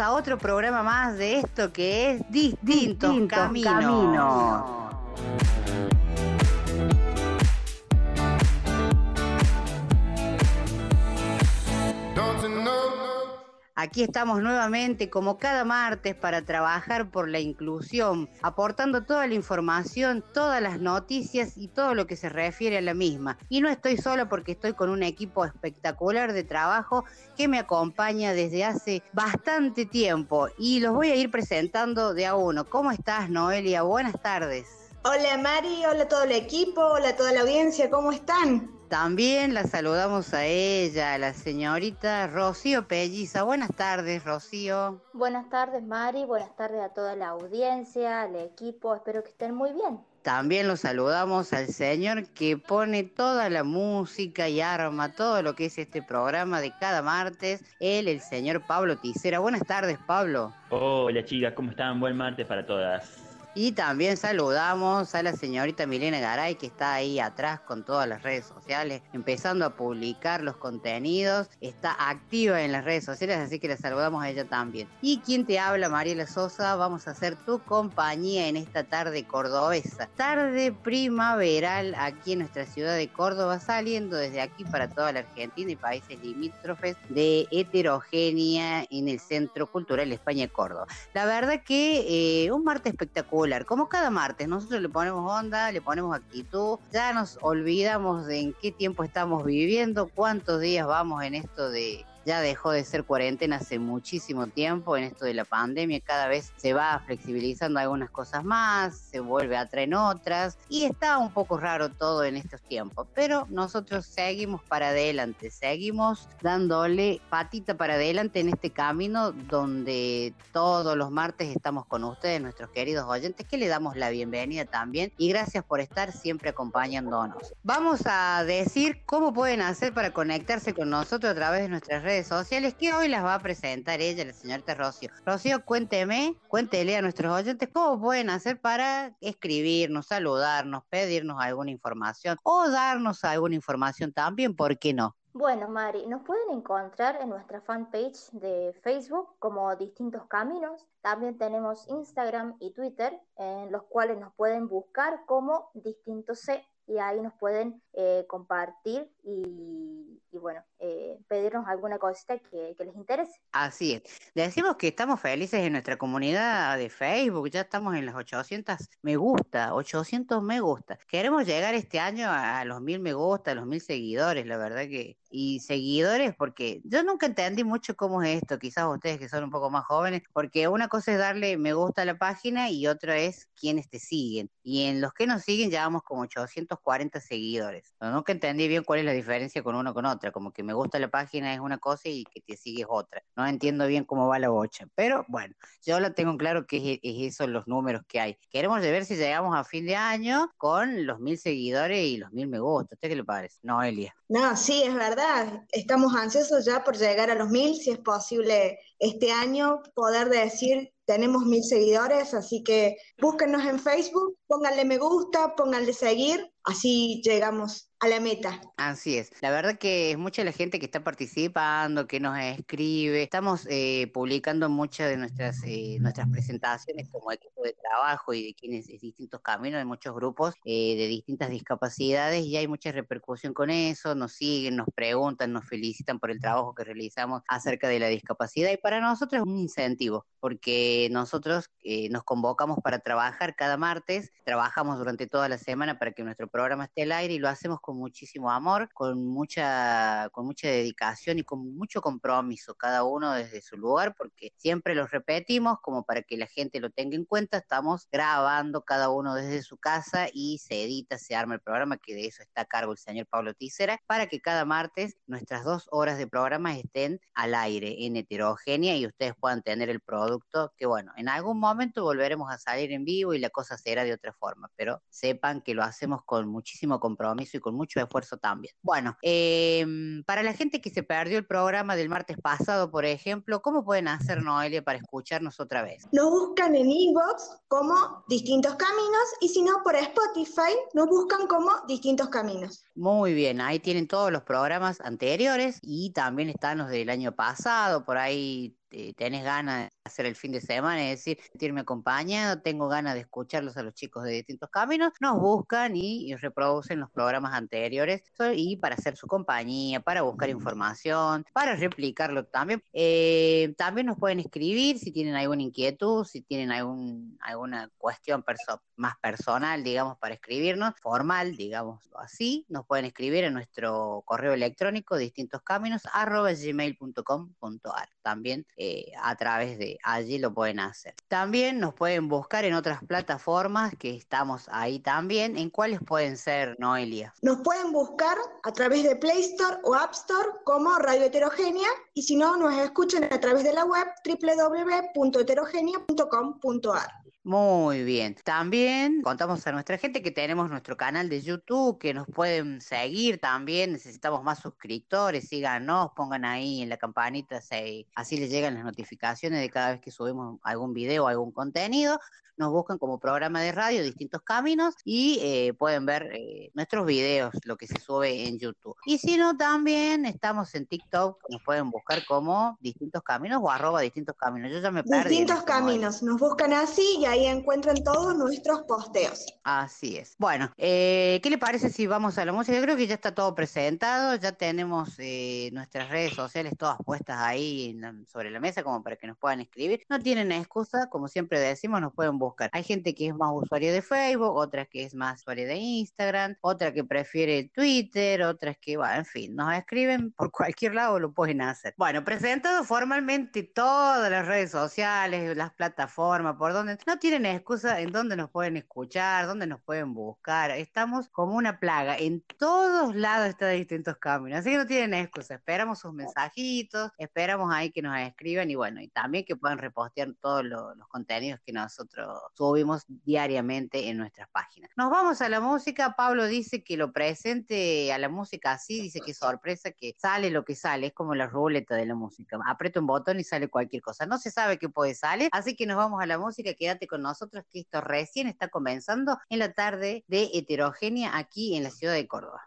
A otro programa más de esto que es Distintos, Caminos. Don't Aquí estamos nuevamente como cada martes para trabajar por la inclusión, aportando toda la información, todas las noticias y todo lo que se refiere a la misma. Y no estoy solo porque estoy con un equipo espectacular de trabajo que me acompaña desde hace bastante tiempo y los voy a ir presentando de a uno. ¿Cómo estás, Noelia? Buenas tardes. Hola Mari, hola a todo el equipo, hola a toda la audiencia, ¿cómo están? También la saludamos a ella, a la señorita Rocío Pelliza. Buenas tardes, Rocío. Buenas tardes, Mari. Buenas tardes a toda la audiencia, al equipo. Espero que estén muy bien. También lo saludamos al señor que pone toda la música y arma todo lo que es este programa de cada martes. Él, el señor Pablo Ticera. Buenas tardes, Pablo. Hola chicas, ¿cómo están? Buen martes para todas. Y también saludamos a la señorita Milena Garay, que está ahí atrás con todas las redes sociales, empezando a publicar los contenidos. Está activa en las redes sociales, así que la saludamos a ella también. Y quien te habla, Mariela Sosa, vamos a hacer tu compañía en esta tarde cordobesa. Tarde primaveral aquí en nuestra ciudad de Córdoba, saliendo desde aquí para toda la Argentina y países limítrofes de heterogénea en el Centro Cultural España Córdoba. La verdad que eh, un martes espectacular, como cada martes, nosotros le ponemos onda, le ponemos actitud, ya nos olvidamos de en qué tiempo estamos viviendo, cuántos días vamos en esto de ya dejó de ser cuarentena hace muchísimo tiempo en esto de la pandemia, cada vez se va flexibilizando algunas cosas más, se vuelve a traer otras y está un poco raro todo en estos tiempos, pero nosotros seguimos para adelante, seguimos dándole patita para adelante en este camino donde todos los martes estamos con ustedes, nuestros queridos oyentes, que le damos la bienvenida también y gracias por estar siempre acompañándonos. Vamos a decir cómo pueden hacer para conectarse con nosotros a través de nuestras redes sociales que hoy las va a presentar ella, la señorita Rocío. Rocío, cuénteme, cuéntele a nuestros oyentes cómo pueden hacer para escribirnos, saludarnos, pedirnos alguna información o darnos alguna información también, ¿por qué no? Bueno, Mari, nos pueden encontrar en nuestra fanpage de Facebook como Distintos Caminos. También tenemos Instagram y Twitter, en los cuales nos pueden buscar como Distintos C y ahí nos pueden eh, compartir y, bueno, eh, pedirnos alguna cosita que, les interese. Así es. Decimos que estamos felices en nuestra comunidad de Facebook, ya estamos en las 800 me gusta, 800 me gusta. Queremos llegar este año a los mil me gusta, a los mil seguidores, la verdad que... Y seguidores, porque yo nunca entendí mucho cómo es esto, quizás ustedes que son un poco más jóvenes, porque una cosa es darle me gusta a la página y otra es quienes te siguen. Y en los que nos siguen llevamos como 840 seguidores. Pero nunca entendí bien cuál es la diferencia con uno con otra, como que me gusta la página es una cosa y que te sigue otra. No entiendo bien cómo va la bocha, pero bueno, yo lo tengo claro que es eso los números que hay. Queremos ver si llegamos a fin de año con los mil seguidores y los mil me gusta. ¿Usted qué le parece? Noelia. No, sí, es verdad, estamos ansiosos ya por llegar a los mil, si es posible este año poder decir tenemos mil seguidores, así que búsquenos en Facebook, pónganle me gusta, pónganle seguir, así llegamos a la meta. Así es. La verdad que es mucha la gente que está participando, que nos escribe. Estamos eh, publicando muchas de nuestras eh, nuestras presentaciones como equipo de trabajo y de quienes de distintos caminos, de muchos grupos eh, de distintas discapacidades y hay mucha repercusión con eso. Nos siguen, nos preguntan, nos felicitan por el trabajo que realizamos acerca de la discapacidad y para nosotros es un incentivo porque nosotros eh, nos convocamos para trabajar cada martes, trabajamos durante toda la semana para que nuestro programa esté al aire y lo hacemos con con muchísimo amor, con mucha, con mucha dedicación y con mucho compromiso, cada uno desde su lugar, porque siempre los repetimos como para que la gente lo tenga en cuenta, estamos grabando cada uno desde su casa y se edita, se arma el programa, que de eso está a cargo el señor Pablo Ticera, para que cada martes nuestras dos horas de programa estén al aire en heterogénea y ustedes puedan tener el producto que bueno, en algún momento volveremos a salir en vivo y la cosa será de otra forma, pero sepan que lo hacemos con muchísimo compromiso y con mucho esfuerzo también. Bueno, eh, para la gente que se perdió el programa del martes pasado, por ejemplo, ¿cómo pueden hacer, Noelia, para escucharnos otra vez? Nos buscan en Inbox como Distintos Caminos y si no por Spotify nos buscan como Distintos Caminos. Muy bien, ahí tienen todos los programas anteriores y también están los del año pasado, por ahí eh, tenés ganas de hacer el fin de semana y decir, sentirme acompañado, tengo ganas de escucharlos a los chicos de distintos caminos, nos buscan y, reproducen los programas anteriores y para hacer su compañía, para buscar información, para replicarlo también. Eh, también nos pueden escribir si tienen alguna inquietud, si tienen algún, alguna cuestión más personal, digamos, para escribirnos, formal, digamos así, nos pueden escribir en nuestro correo electrónico distintoscaminos arroba gmail.com.ar. También eh, a través de allí lo pueden hacer. También nos pueden buscar en otras plataformas que estamos ahí también. ¿En cuáles pueden ser, Noelia? Nos pueden buscar a través de Play Store o App Store como Radio Heterogénea y si no, nos escuchan a través de la web www.heterogénea.com.ar. Muy bien. También contamos a nuestra gente que tenemos nuestro canal de YouTube, que nos pueden seguir también. Necesitamos más suscriptores, síganos, pongan ahí en la campanita, así les llegan las notificaciones de cada vez que subimos algún video algún contenido. Nos buscan como programa de radio, distintos caminos, y eh, pueden ver eh, nuestros videos, lo que se sube en YouTube. Y si no, también estamos en TikTok, nos pueden buscar como distintos caminos o arroba distintos caminos. Yo ya me perdí. Distintos este caminos. Nos buscan así y ahí encuentran todos nuestros posteos. Así es. Bueno, eh, ¿qué le parece si vamos a la música? Yo creo que ya está todo presentado, ya tenemos nuestras redes sociales todas puestas ahí en sobre la mesa como para que nos puedan escribir. No tienen excusa, como siempre decimos, nos pueden buscar. Hay gente que es más usuario de Facebook, otras que es más usuario de Instagram, otra que prefiere Twitter, otras que, bueno, en fin, nos escriben por cualquier lado, lo pueden hacer. Bueno, presentado formalmente todas las redes sociales, las plataformas, por donde no tienen excusa en dónde nos pueden escuchar, dónde nos pueden buscar. Estamos como una plaga. En todos lados está de distintos caminos. Así que no tienen excusa. Esperamos sus mensajitos, esperamos ahí que nos escriban y bueno, y también que puedan repostear todos lo- los contenidos que nosotros subimos diariamente en nuestras páginas. Nos vamos a la música. Pablo dice que lo presente a la música así, dice que sorpresa que sale lo que sale, es como la ruleta de la música. Aprieto un botón y sale cualquier cosa. No se sabe qué puede salir, así que nos vamos a la música. Quédate con nosotros que esto recién está comenzando en la tarde de heterogénea aquí en la ciudad de Córdoba.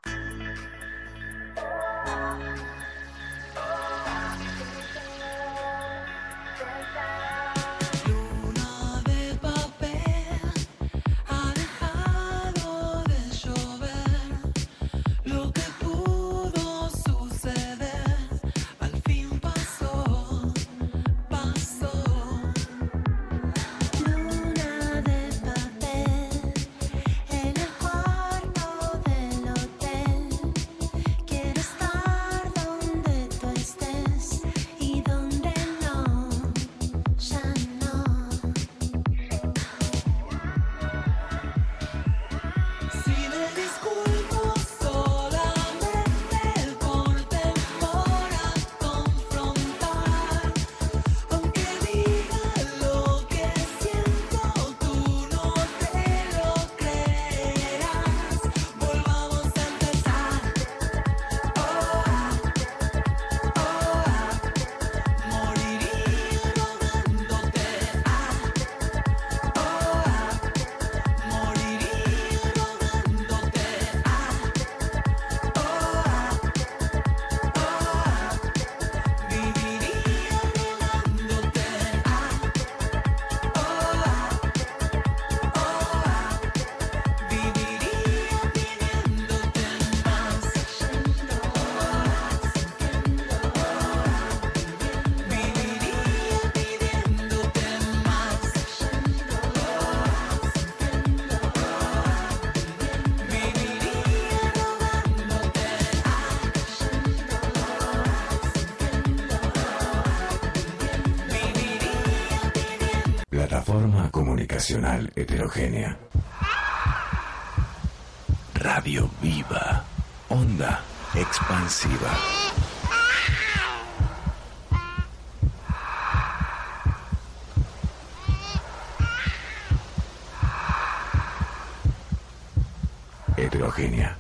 Comunicacional heterogénea. Radio viva. Onda expansiva. Heterogénea.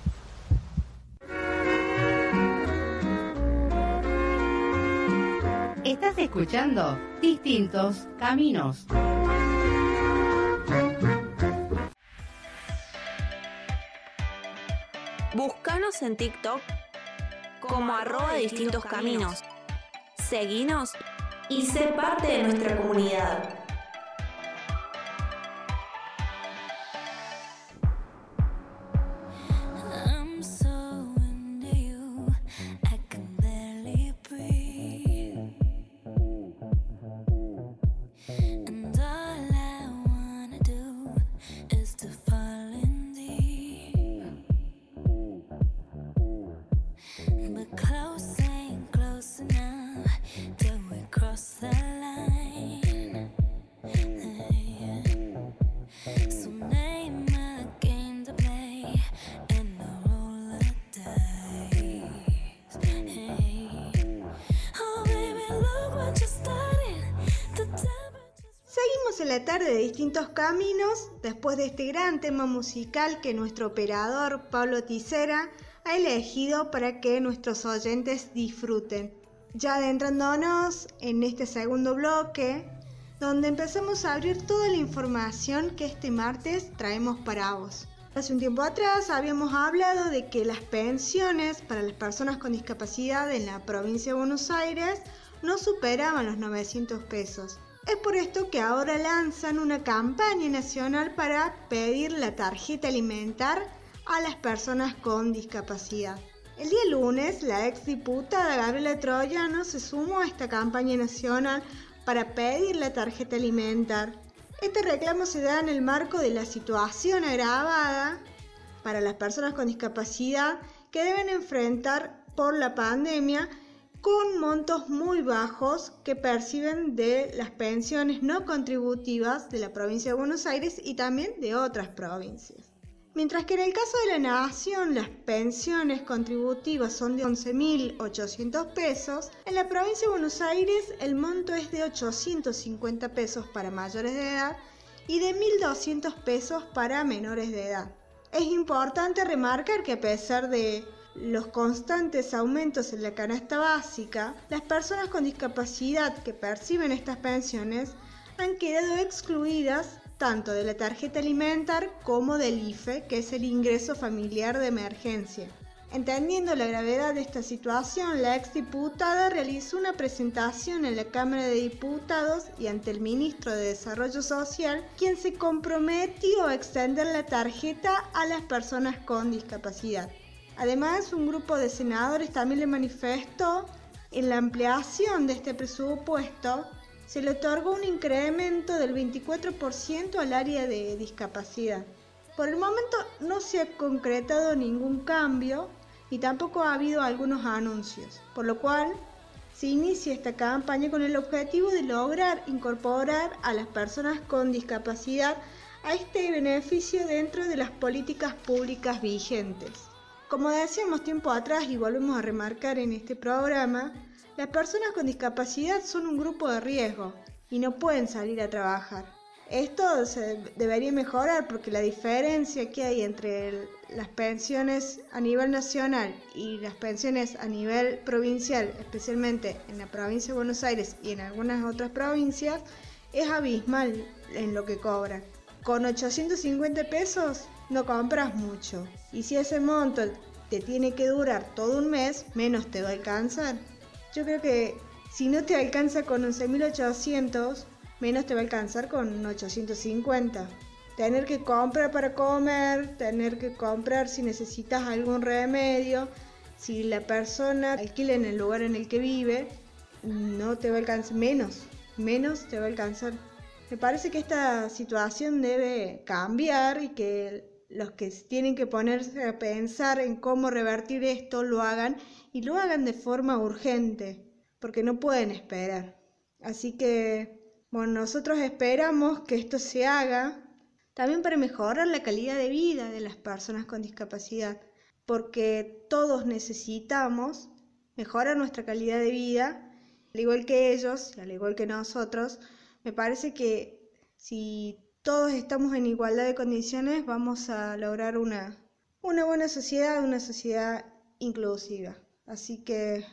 Estás escuchando Distintos Caminos. Búscanos en TikTok como arroba distintos caminos. Seguinos y sé parte de nuestra comunidad. Después de este gran tema musical que nuestro operador Pablo Ticera ha elegido para que nuestros oyentes disfruten. Ya adentrándonos en este segundo bloque, donde empezamos a abrir toda la información que este martes traemos para vos. Hace un tiempo atrás habíamos hablado de que las pensiones para las personas con discapacidad en la provincia de Buenos Aires no superaban los 900 pesos. Es por esto que ahora lanzan una campaña nacional para pedir la tarjeta alimentar a las personas con discapacidad. El día lunes, la exdiputada Gabriela Troyano se sumó a esta campaña nacional para pedir la tarjeta alimentar. Este reclamo se da en el marco de la situación agravada para las personas con discapacidad que deben enfrentar por la pandemia con montos muy bajos que perciben de las pensiones no contributivas de la provincia de Buenos Aires y también de otras provincias. Mientras que en el caso de la Nación las pensiones contributivas son de 11.800 pesos, en la provincia de Buenos Aires el monto es de 850 pesos para mayores de edad y de 1.200 pesos para menores de edad. Es importante remarcar que a pesar de los constantes aumentos en la canasta básica, las personas con discapacidad que perciben estas pensiones han quedado excluidas tanto de la tarjeta alimentar como del IFE, que es el ingreso familiar de emergencia. Entendiendo la gravedad de esta situación, la exdiputada realizó una presentación en la Cámara de Diputados y ante el ministro de Desarrollo Social, quien se comprometió a extender la tarjeta a las personas con discapacidad. Además, un grupo de senadores también le manifestó en la ampliación de este presupuesto se le otorgó un incremento del 24% al área de discapacidad. Por el momento no se ha concretado ningún cambio y tampoco ha habido algunos anuncios, por lo cual se inicia esta campaña con el objetivo de lograr incorporar a las personas con discapacidad a este beneficio dentro de las políticas públicas vigentes. Como decíamos tiempo atrás y volvemos a remarcar en este programa, las personas con discapacidad son un grupo de riesgo y no pueden salir a trabajar. Esto se debería mejorar porque la diferencia que hay entre las pensiones a nivel nacional y las pensiones a nivel provincial, especialmente en la provincia de Buenos Aires y en algunas otras provincias, es abismal en lo que cobran. Con 850 pesos no compras mucho. Y si ese monto te tiene que durar todo un mes, menos te va a alcanzar. Yo creo que si no te alcanza con 11.800, menos te va a alcanzar con 850. Tener que comprar para comer, tener que comprar si necesitas algún remedio, si la persona alquila en el lugar en el que vive, no te va a alcanzar, menos, menos te va a alcanzar. Me parece que esta situación debe cambiar y que los que tienen que ponerse a pensar en cómo revertir esto lo hagan y lo hagan de forma urgente, porque no pueden esperar. Así que Bueno, nosotros esperamos que esto se haga también para mejorar la calidad de vida de las personas con discapacidad, porque todos necesitamos mejorar nuestra calidad de vida, al igual que ellos al igual que nosotros. Me parece que si todos estamos en igualdad de condiciones, vamos a lograr una, una buena sociedad, una sociedad inclusiva. Así que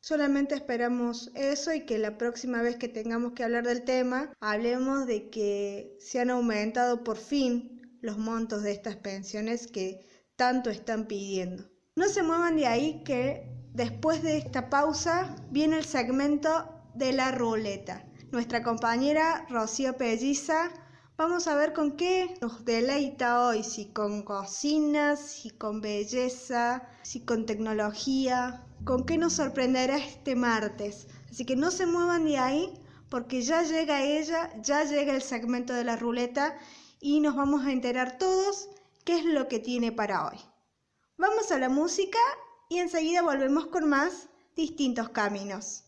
solamente esperamos eso y que la próxima vez que tengamos que hablar del tema, hablemos de que se han aumentado por fin los montos de estas pensiones que tanto están pidiendo. No se muevan de ahí que después de esta pausa viene el segmento de la ruleta. Nuestra compañera Rocío Pelliza Vamos a ver con qué nos deleita hoy, si con cocinas, si con belleza, si con tecnología, con qué nos sorprenderá este martes. Así que no se muevan de ahí porque ya llega ella, ya llega el segmento de la ruleta y nos vamos a enterar todos qué es lo que tiene para hoy. Vamos a la música y enseguida volvemos con más distintos caminos.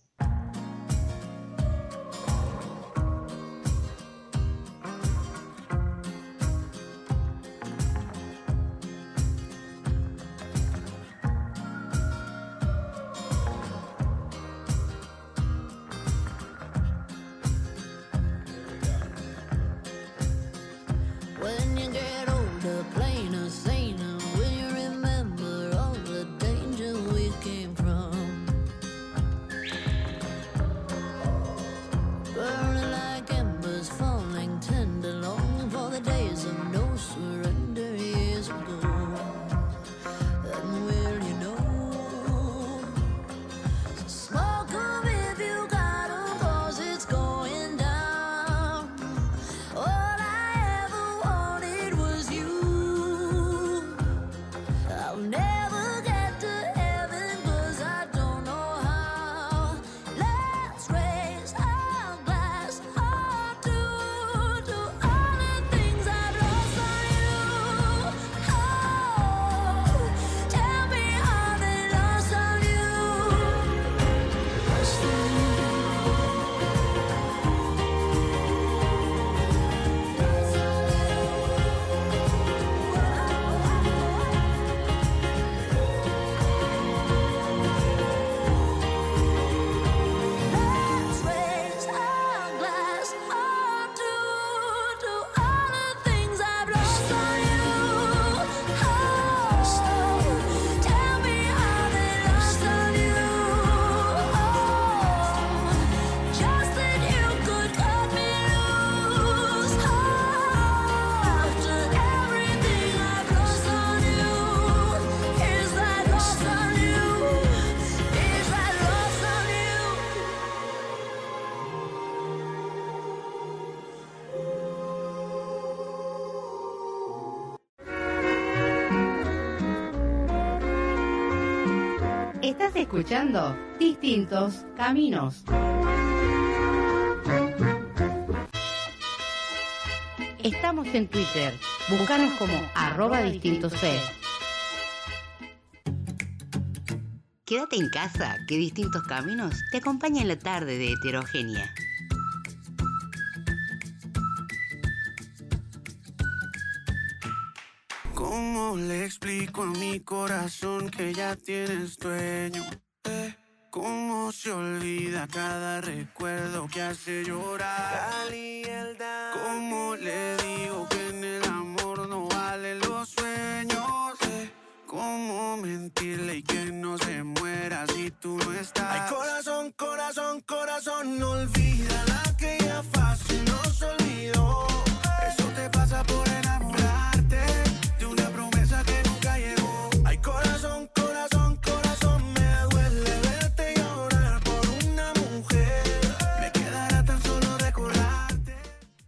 Estás escuchando Distintos Caminos. Estamos en Twitter. Búscanos como arroba distintos. Quédate en casa, que distintos caminos te acompañan en la tarde de heterogénea. ¿Cómo le explico a mi corazón que ya tienes dueño? Eh, ¿Cómo se olvida cada recuerdo que hace llorar? ¿Cómo le digo que en el amor no valen los sueños? Eh, ¿Cómo mentirle y que no se muera si tú no estás? Ay, corazón, corazón, corazón, no olvida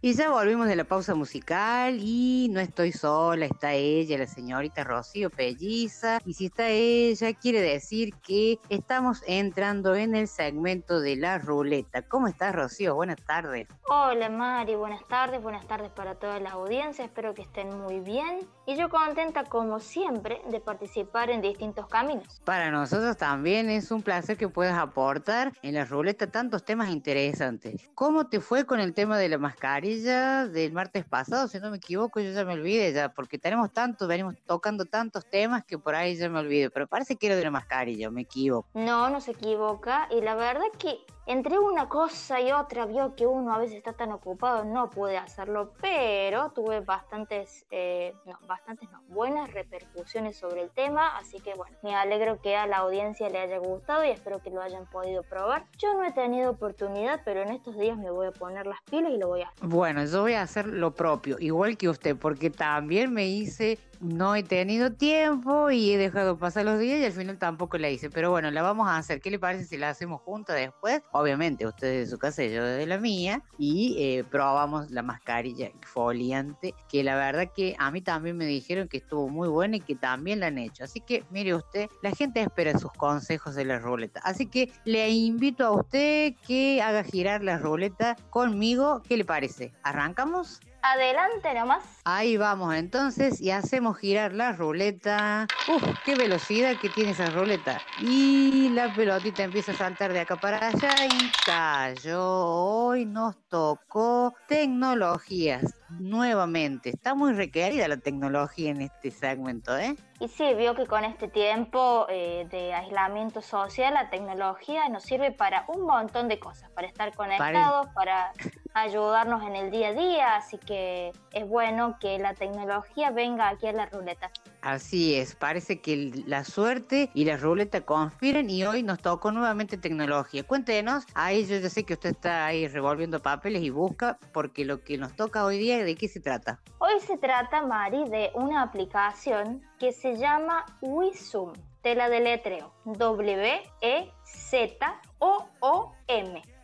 Y ya volvimos de la pausa musical y no estoy sola, está ella, la señorita Rocío Pelliza. Y si está ella, quiere decir que estamos entrando en el segmento de la ruleta. ¿Cómo estás, Rocío? Buenas tardes. Hola Mari, buenas tardes, buenas tardes para toda la audiencia, espero que estén muy bien y yo contenta como siempre de participar en distintos caminos. Para nosotros también es un placer que puedas aportar en la ruleta tantos temas interesantes. ¿Cómo te fue con el tema de la mascarilla del martes pasado? Si no me equivoco, yo ya me olvidé ya, porque tenemos tantos, venimos tocando tantos temas que por ahí ya me olvidé, pero parece que era de la mascarilla, me equivoco. No, no se equivoca y la verdad que entre una cosa y otra vio que uno a veces está tan ocupado, no pude hacerlo, pero tuve bastantes, eh, no, bastantes no, buenas repercusiones sobre el tema, así que bueno, me alegro que a la audiencia le haya gustado y espero que lo hayan podido probar. Yo no he tenido oportunidad, pero en estos días me voy a poner las pilas y lo voy a hacer. Bueno, yo voy a hacer lo propio, igual que usted, porque también me hice, no he tenido tiempo y he dejado pasar los días y al final tampoco la hice. Pero bueno, la vamos a hacer. ¿Qué le parece si la hacemos juntas después? Obviamente, usted de su casa y yo de la mía. Y eh, probamos la mascarilla exfoliante, que la verdad que a mí también me dijeron que estuvo muy buena y que también la han hecho. Así que mire usted, la gente espera sus consejos de la ruleta. Así que le invito a usted que haga girar la ruleta conmigo. ¿Qué le parece? ¿Arrancamos? Adelante nomás. Ahí vamos entonces y hacemos girar la ruleta. Uf, qué velocidad que tiene esa ruleta. Y la pelotita empieza a saltar de acá para allá y cayó. Hoy nos tocó tecnologías nuevamente. Está muy requerida la tecnología en este segmento, ¿eh? Y sí, vio que con este tiempo eh, de aislamiento social, la tecnología nos sirve para un montón de cosas, para estar conectados, para ayudarnos en el día a día, así que es bueno que la tecnología venga aquí a la ruleta. Así es, parece que la suerte y la ruleta conspiran y hoy nos tocó nuevamente tecnología. Cuéntenos, ahí yo ya sé que usted está ahí revolviendo papeles y busca, porque lo que nos toca hoy día, ¿de qué se trata? Hoy se trata, Mari, de una aplicación que se llama Wisum. Te la deletreo. W-E-Z-O-O-M.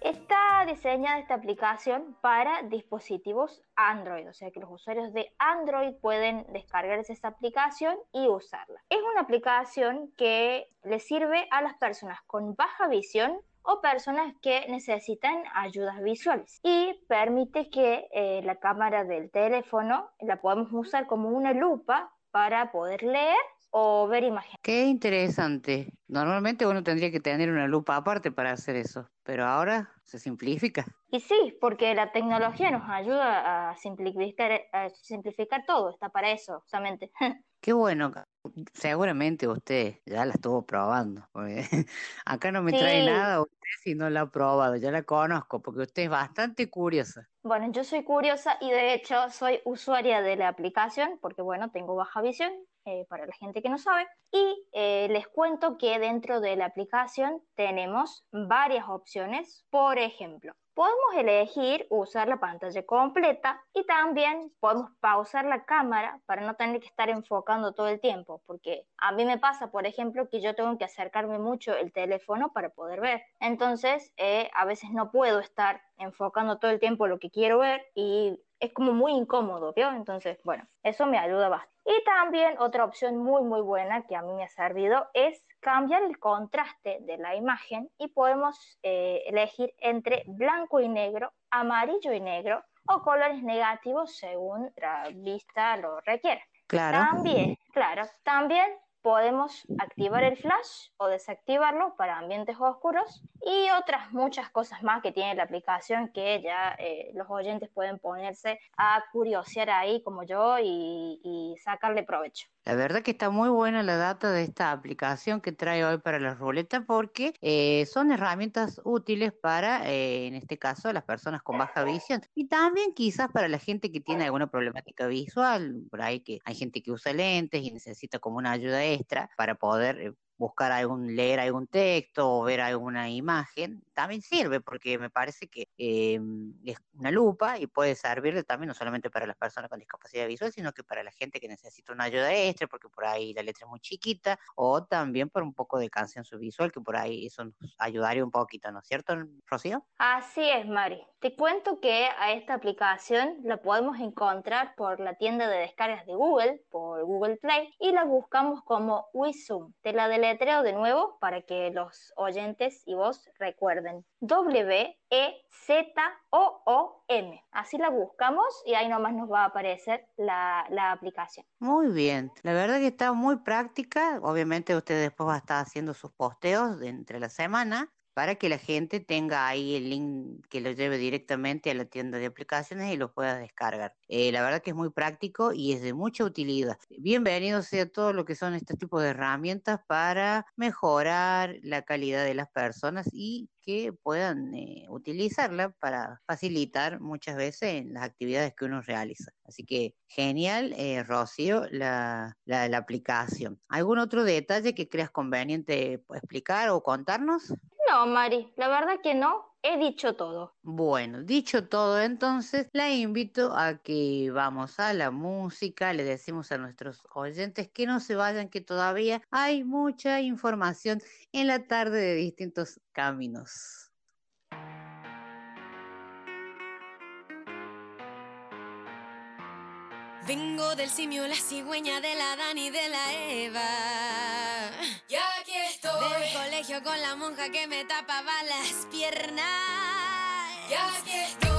Está diseñada esta aplicación para dispositivos Android, o sea que los usuarios de Android pueden descargarse esta aplicación y usarla. Es una aplicación que le sirve a las personas con baja visión o personas que necesitan ayudas visuales y permite que eh, la cámara del teléfono la podemos usar como una lupa para poder leer o ver imágenes. Qué interesante. Normalmente uno tendría que tener una lupa aparte para hacer eso, pero ahora se simplifica. Y sí, porque la tecnología nos ayuda a simplificar, a simplificar todo, está para eso, justamente. Qué bueno. Seguramente usted ya la estuvo probando. porque acá no me trae nada si no la ha probado. Ya la conozco porque usted es bastante curiosa. Bueno, yo soy curiosa y de hecho soy usuaria de la aplicación porque, bueno, tengo baja visión, eh, para la gente que no sabe. Y eh, les cuento que dentro de la aplicación tenemos varias opciones. Por ejemplo, podemos elegir usar la pantalla completa y también podemos pausar la cámara para no tener que estar enfocando todo el tiempo, porque a mí me pasa, por ejemplo, que yo tengo que acercarme mucho el teléfono para poder ver. Entonces, eh, a veces no puedo estar enfocando todo el tiempo lo que quiero ver y es como muy incómodo, ¿vio? Entonces, bueno, eso me ayuda bastante. Y también otra opción muy, muy buena que a mí me ha servido es cambiar el contraste de la imagen y podemos eh, elegir entre blanco y negro, amarillo y negro o colores negativos según la vista lo requiera. Claro. También, claro, también podemos activar el flash o desactivarlo para ambientes oscuros y otras muchas cosas más que tiene la aplicación que ya eh, los oyentes pueden ponerse a curiosear ahí como yo y, y sacarle provecho. La verdad que está muy buena la data de esta aplicación que trae hoy para la ruleta porque eh, son herramientas útiles para, eh, en este caso, las personas con baja visión y también quizás para la gente que tiene alguna problemática visual, por ahí que hay gente que usa lentes y necesita como una ayuda extra para poder eh, buscar algún, leer algún texto o ver alguna imagen, también sirve porque me parece que eh, es una lupa y puede servir también no solamente para las personas con discapacidad visual, sino que para la gente que necesita una ayuda extra porque por ahí la letra es muy chiquita o también por un poco de canción visual que por ahí eso nos ayudaría un poquito, ¿no es cierto, Rocío? Así es, Mari. Te cuento que a esta aplicación la podemos encontrar por la tienda de descargas de Google, por Google Play, y la buscamos como WeZoom. Te la deletreo de nuevo para que los oyentes y vos recuerden. W-E-Z-O-O-M. Así la buscamos y ahí nomás nos va a aparecer la, la aplicación. Muy bien, la verdad que está muy práctica. Obviamente usted después va a estar haciendo sus posteos de entre la semana para que la gente tenga ahí el link que lo lleve directamente a la tienda de aplicaciones y lo pueda descargar. Eh, la verdad que es muy práctico y es de mucha utilidad. Bienvenido sea todo lo que son este tipo de herramientas para mejorar la calidad de las personas y que puedan eh, utilizarla para facilitar muchas veces las actividades que uno realiza. Así que genial, eh, Rocío, la, la, la aplicación. ¿Algún otro detalle que creas conveniente explicar o contarnos? No, Mari, la verdad que no. He dicho todo. Bueno, dicho todo, entonces la invito a que vamos a la música, le decimos a nuestros oyentes que no se vayan, que todavía hay mucha información en la tarde de distintos caminos. Vengo del simio, la cigüeña de la Dani y de la Eva. Ya aquí estoy. Del colegio con la monja que me tapaba las piernas. Ya aquí estoy.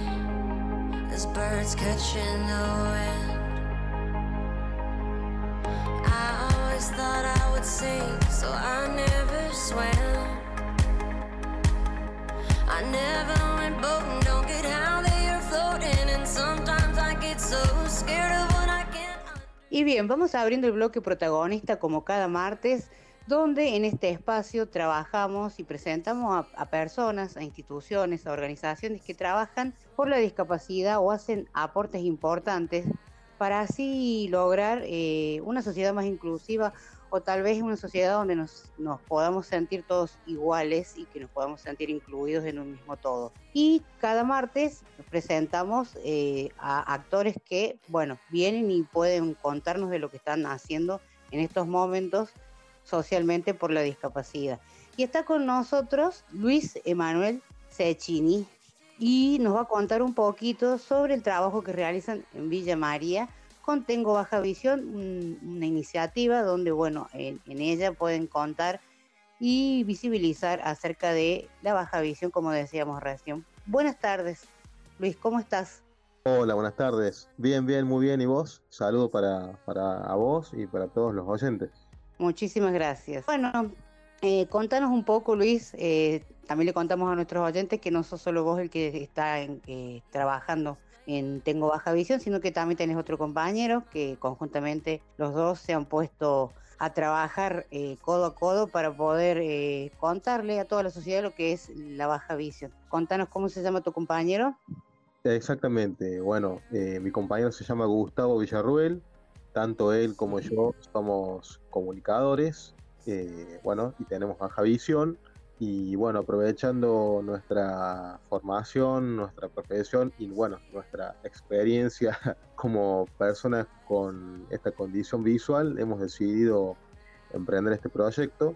as birds catching the wind. I always thought I would sing, so I never swam. I never went boating, don't get how they are floating, and sometimes I get so scared of what I can't. Y bien, vamos abriendo el bloque protagonista como cada martes, donde en este espacio trabajamos y presentamos a, a personas, a instituciones, a organizaciones que trabajan por la discapacidad o hacen aportes importantes para así lograr eh, una sociedad más inclusiva o tal vez una sociedad donde nos, nos podamos sentir todos iguales y que nos podamos sentir incluidos en un mismo todo. Y cada martes presentamos eh, a actores que, bueno, vienen y pueden contarnos de lo que están haciendo en estos momentos socialmente por la discapacidad. Y está con nosotros Luis Emanuel Cecchini y nos va a contar un poquito sobre el trabajo que realizan en Villa María con Tengo Baja Visión, un- una iniciativa donde, bueno, en, en ella pueden contar y visibilizar acerca de la baja visión, como decíamos recién. Buenas tardes, Luis, ¿cómo estás? Hola, buenas tardes. Bien, bien, muy bien. ¿Y vos? Saludo para, para a vos y para todos los oyentes. Muchísimas gracias. Bueno, eh, contanos un poco, Luis. eh, también le contamos a nuestros oyentes que no sos solo vos el que está en- eh, trabajando en Tengo Baja Visión, sino que también tenés otro compañero que conjuntamente los dos se han puesto a trabajar eh, codo a codo para poder eh, contarle a toda la sociedad lo que es la baja visión. Contanos cómo se llama tu compañero. Exactamente, bueno, eh, mi compañero se llama Gustavo Villarruel, tanto él como yo somos comunicadores, eh, bueno, y tenemos baja visión, y bueno, aprovechando nuestra formación, nuestra profesión y bueno, nuestra experiencia como personas con esta condición visual, hemos decidido emprender este proyecto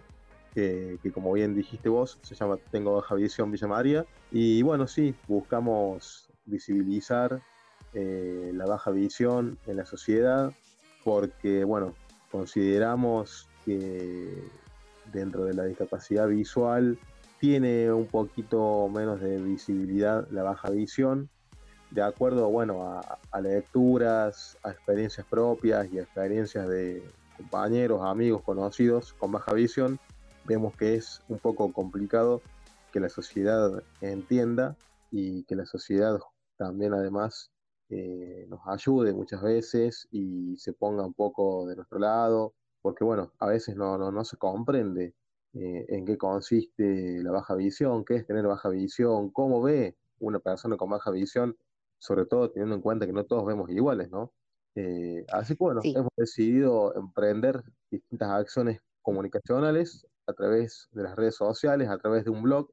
que, que como bien dijiste vos, se llama Tengo Baja Visión Villa María. Y bueno, sí, buscamos visibilizar eh, la baja visión en la sociedad porque, bueno, consideramos que dentro de la discapacidad visual tiene un poquito menos de visibilidad la baja visión, de acuerdo, bueno, a, a lecturas, a experiencias propias y a experiencias de compañeros, amigos, conocidos con baja visión, vemos que es un poco complicado que la sociedad entienda y que la sociedad también además eh, nos ayude muchas veces y se ponga un poco de nuestro lado, porque bueno, a veces no, no, no se comprende eh, en qué consiste la baja visión, qué es tener baja visión, cómo ve una persona con baja visión, sobre todo teniendo en cuenta que no todos vemos iguales, ¿no? Eh, así que bueno, Sí. hemos decidido emprender distintas acciones comunicacionales a través de las redes sociales, a través de un blog,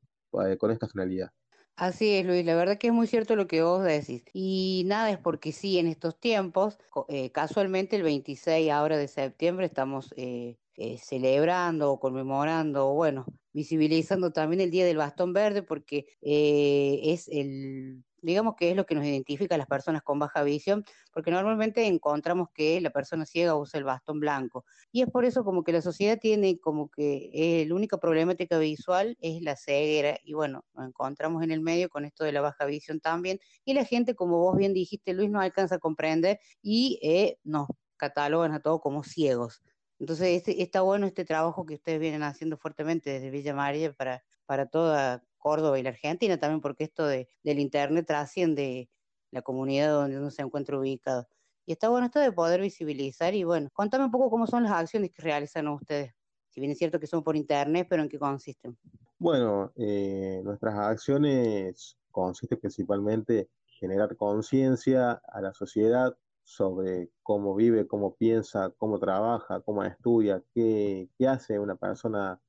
con esta finalidad. Así es, Luis, la verdad que es muy cierto lo que vos decís. Y nada, es porque sí, en estos tiempos, eh, casualmente el 26 ahora de septiembre estamos eh, eh, celebrando o conmemorando, bueno, visibilizando también el Día del Bastón Verde porque es el, digamos que es lo que nos identifica a las personas con baja visión, porque normalmente encontramos que la persona ciega usa el bastón blanco. Y es por eso como que la sociedad tiene como que eh, la única problemática visual es la ceguera y bueno, nos encontramos en el medio con esto de la baja visión también y la gente, como vos bien dijiste, Luis, no alcanza a comprender y eh, nos catalogan a todos como ciegos. Entonces este, está bueno este trabajo que ustedes vienen haciendo fuertemente desde Villa María para, para toda Córdoba y la Argentina también, porque esto de, del Internet trasciende la comunidad donde uno se encuentra ubicado. Y está bueno esto de poder visibilizar y bueno, contame un poco cómo son las acciones que realizan ustedes. Si bien es cierto que son por internet, pero en qué consisten. Bueno, eh, nuestras acciones consisten principalmente en generar conciencia a la sociedad sobre cómo vive, cómo piensa, cómo trabaja, cómo estudia, qué, qué hace una persona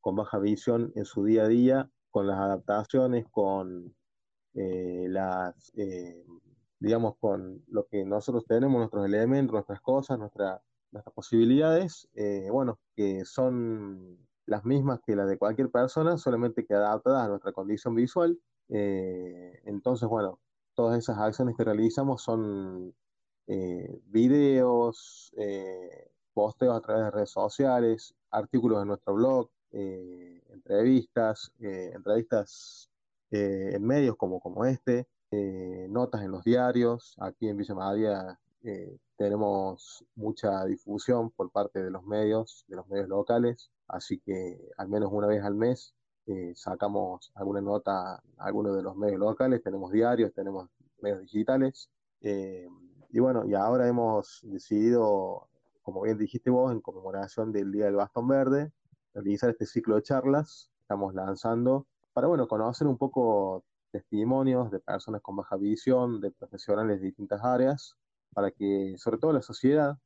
con baja visión en su día a día, con las adaptaciones, con eh, las, eh, digamos, con lo que nosotros tenemos, nuestros elementos, nuestras cosas, nuestra, nuestras posibilidades, eh, bueno, que son las mismas que las de cualquier persona, solamente que adaptadas a nuestra condición visual. Entonces, bueno, todas esas acciones que realizamos son videos, posteos a través de redes sociales, artículos en nuestro blog, eh, entrevistas, eh, entrevistas eh, en medios como, como este, eh, notas en los diarios. Aquí en Villa María tenemos mucha difusión por parte de los medios, de los medios locales, así que al menos una vez al mes sacamos alguna nota a algunos de los medios locales, tenemos diarios, tenemos medios digitales. y bueno, y ahora hemos decidido, como bien dijiste vos, en conmemoración del Día del Bastón Verde, realizar este ciclo de charlas estamos lanzando para, bueno, conocer un poco testimonios de personas con baja visión, de profesionales de distintas áreas, para que, sobre todo la sociedad,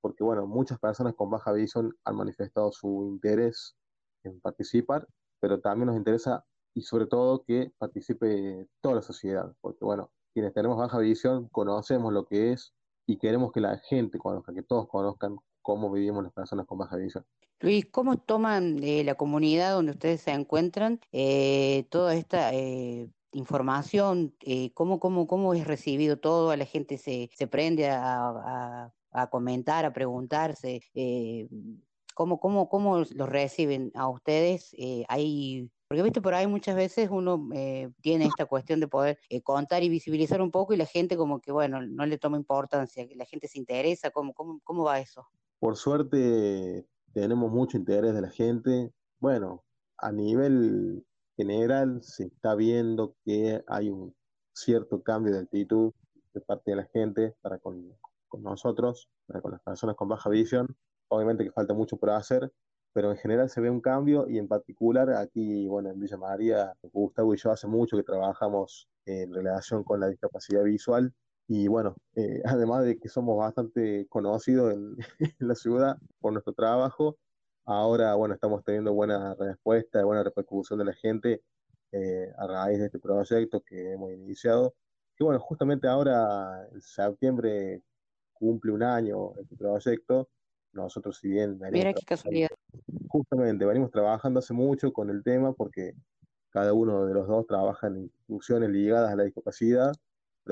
porque, bueno, muchas personas con baja visión han manifestado su interés en participar, pero también nos interesa y sobre todo que participe toda la sociedad, porque, bueno, quienes tenemos baja visión conocemos lo que es y queremos que la gente conozca, que todos conozcan cómo vivimos las personas con baja visión. Luis, ¿cómo toman la comunidad donde ustedes se encuentran eh, toda esta eh, información? Eh, ¿cómo, cómo, ¿Cómo es recibido todo? ¿A la gente se, se prende a, a- a comentar, a preguntarse? Eh, ¿cómo, cómo, ¿Cómo lo reciben a ustedes? Eh, hay, porque viste, por ahí muchas veces uno eh, tiene esta cuestión de poder eh, contar y visibilizar un poco y la gente como que, bueno, no le toma importancia, que la gente se interesa, ¿cómo, cómo, cómo va eso? Por suerte tenemos mucho interés de la gente. Bueno, a nivel general se está viendo que hay un cierto cambio de actitud de parte de la gente para con, con nosotros, para con las personas con baja visión. obviamente que falta mucho por hacer, pero en general se ve un cambio y en particular aquí, bueno, en Villa María, Gustavo y yo hace mucho que trabajamos en relación con la discapacidad visual y bueno, eh, además de que somos bastante conocidos en, en la ciudad por nuestro trabajo, ahora, bueno, estamos teniendo buena respuesta, buena repercusión de la gente eh, a raíz de este proyecto que hemos iniciado. Y bueno, justamente ahora, en septiembre, cumple un año este proyecto. Nosotros, si bien Mira qué casualidad. justamente venimos trabajando hace mucho con el tema porque cada uno de los dos trabaja en instituciones ligadas a la discapacidad,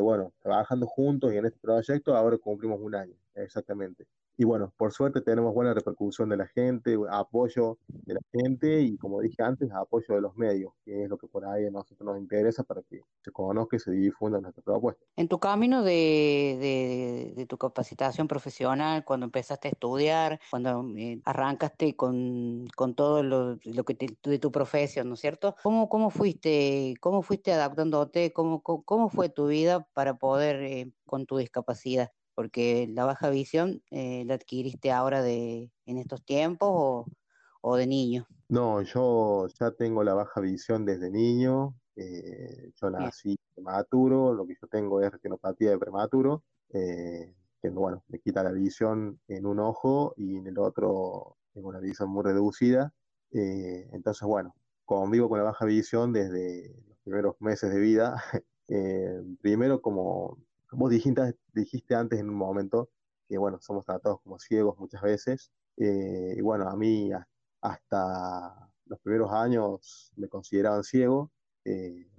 bueno, trabajando juntos y en este proyecto ahora cumplimos un año, exactamente. Y bueno, por suerte tenemos buena repercusión de la gente, apoyo de la gente y como dije antes, apoyo de los medios, que es lo que por ahí a nosotros nos interesa para que se conozca y se difunda nuestra propuesta. En tu camino de, de- de tu capacitación profesional, cuando empezaste a estudiar, cuando eh, arrancaste con, con todo lo, lo que te- de tu profesión, ¿no es cierto? ¿Cómo, cómo fuiste, cómo fuiste adaptándote? ¿Cómo, cómo, cómo fue tu vida para poder eh, con tu discapacidad? Porque la baja visión eh, la adquiriste ahora de, en estos tiempos o, o de niño. No, yo ya tengo la baja visión desde niño. eh, yo Bien. nací prematuro, lo que yo tengo es retinopatía de prematuro, eh, que bueno, me quita la visión en un ojo y en el otro tengo una visión muy reducida. Eh, entonces, bueno, convivo con la baja visión desde los primeros meses de vida. Eh, primero, como vos dijiste, dijiste antes en un momento, que bueno, somos tratados como ciegos muchas veces. Eh, y bueno, a mí a- hasta los primeros años me consideraban ciego, eh,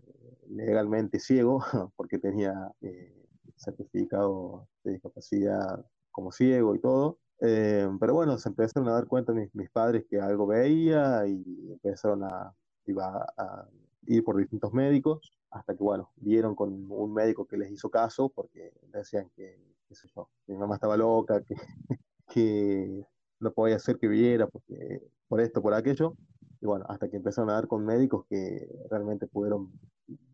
legalmente ciego, porque tenía eh, certificado de discapacidad como ciego y todo. Eh, pero bueno, se empezaron a dar cuenta mis, mis padres que algo veía y empezaron a, iba a ir por distintos médicos, hasta que bueno, dieron con un médico que les hizo caso porque decían que, qué sé yo, mi mamá estaba loca, que, que no podía hacer que viera porque, por esto, por aquello. Y bueno, hasta que empezaron a dar con médicos que realmente pudieron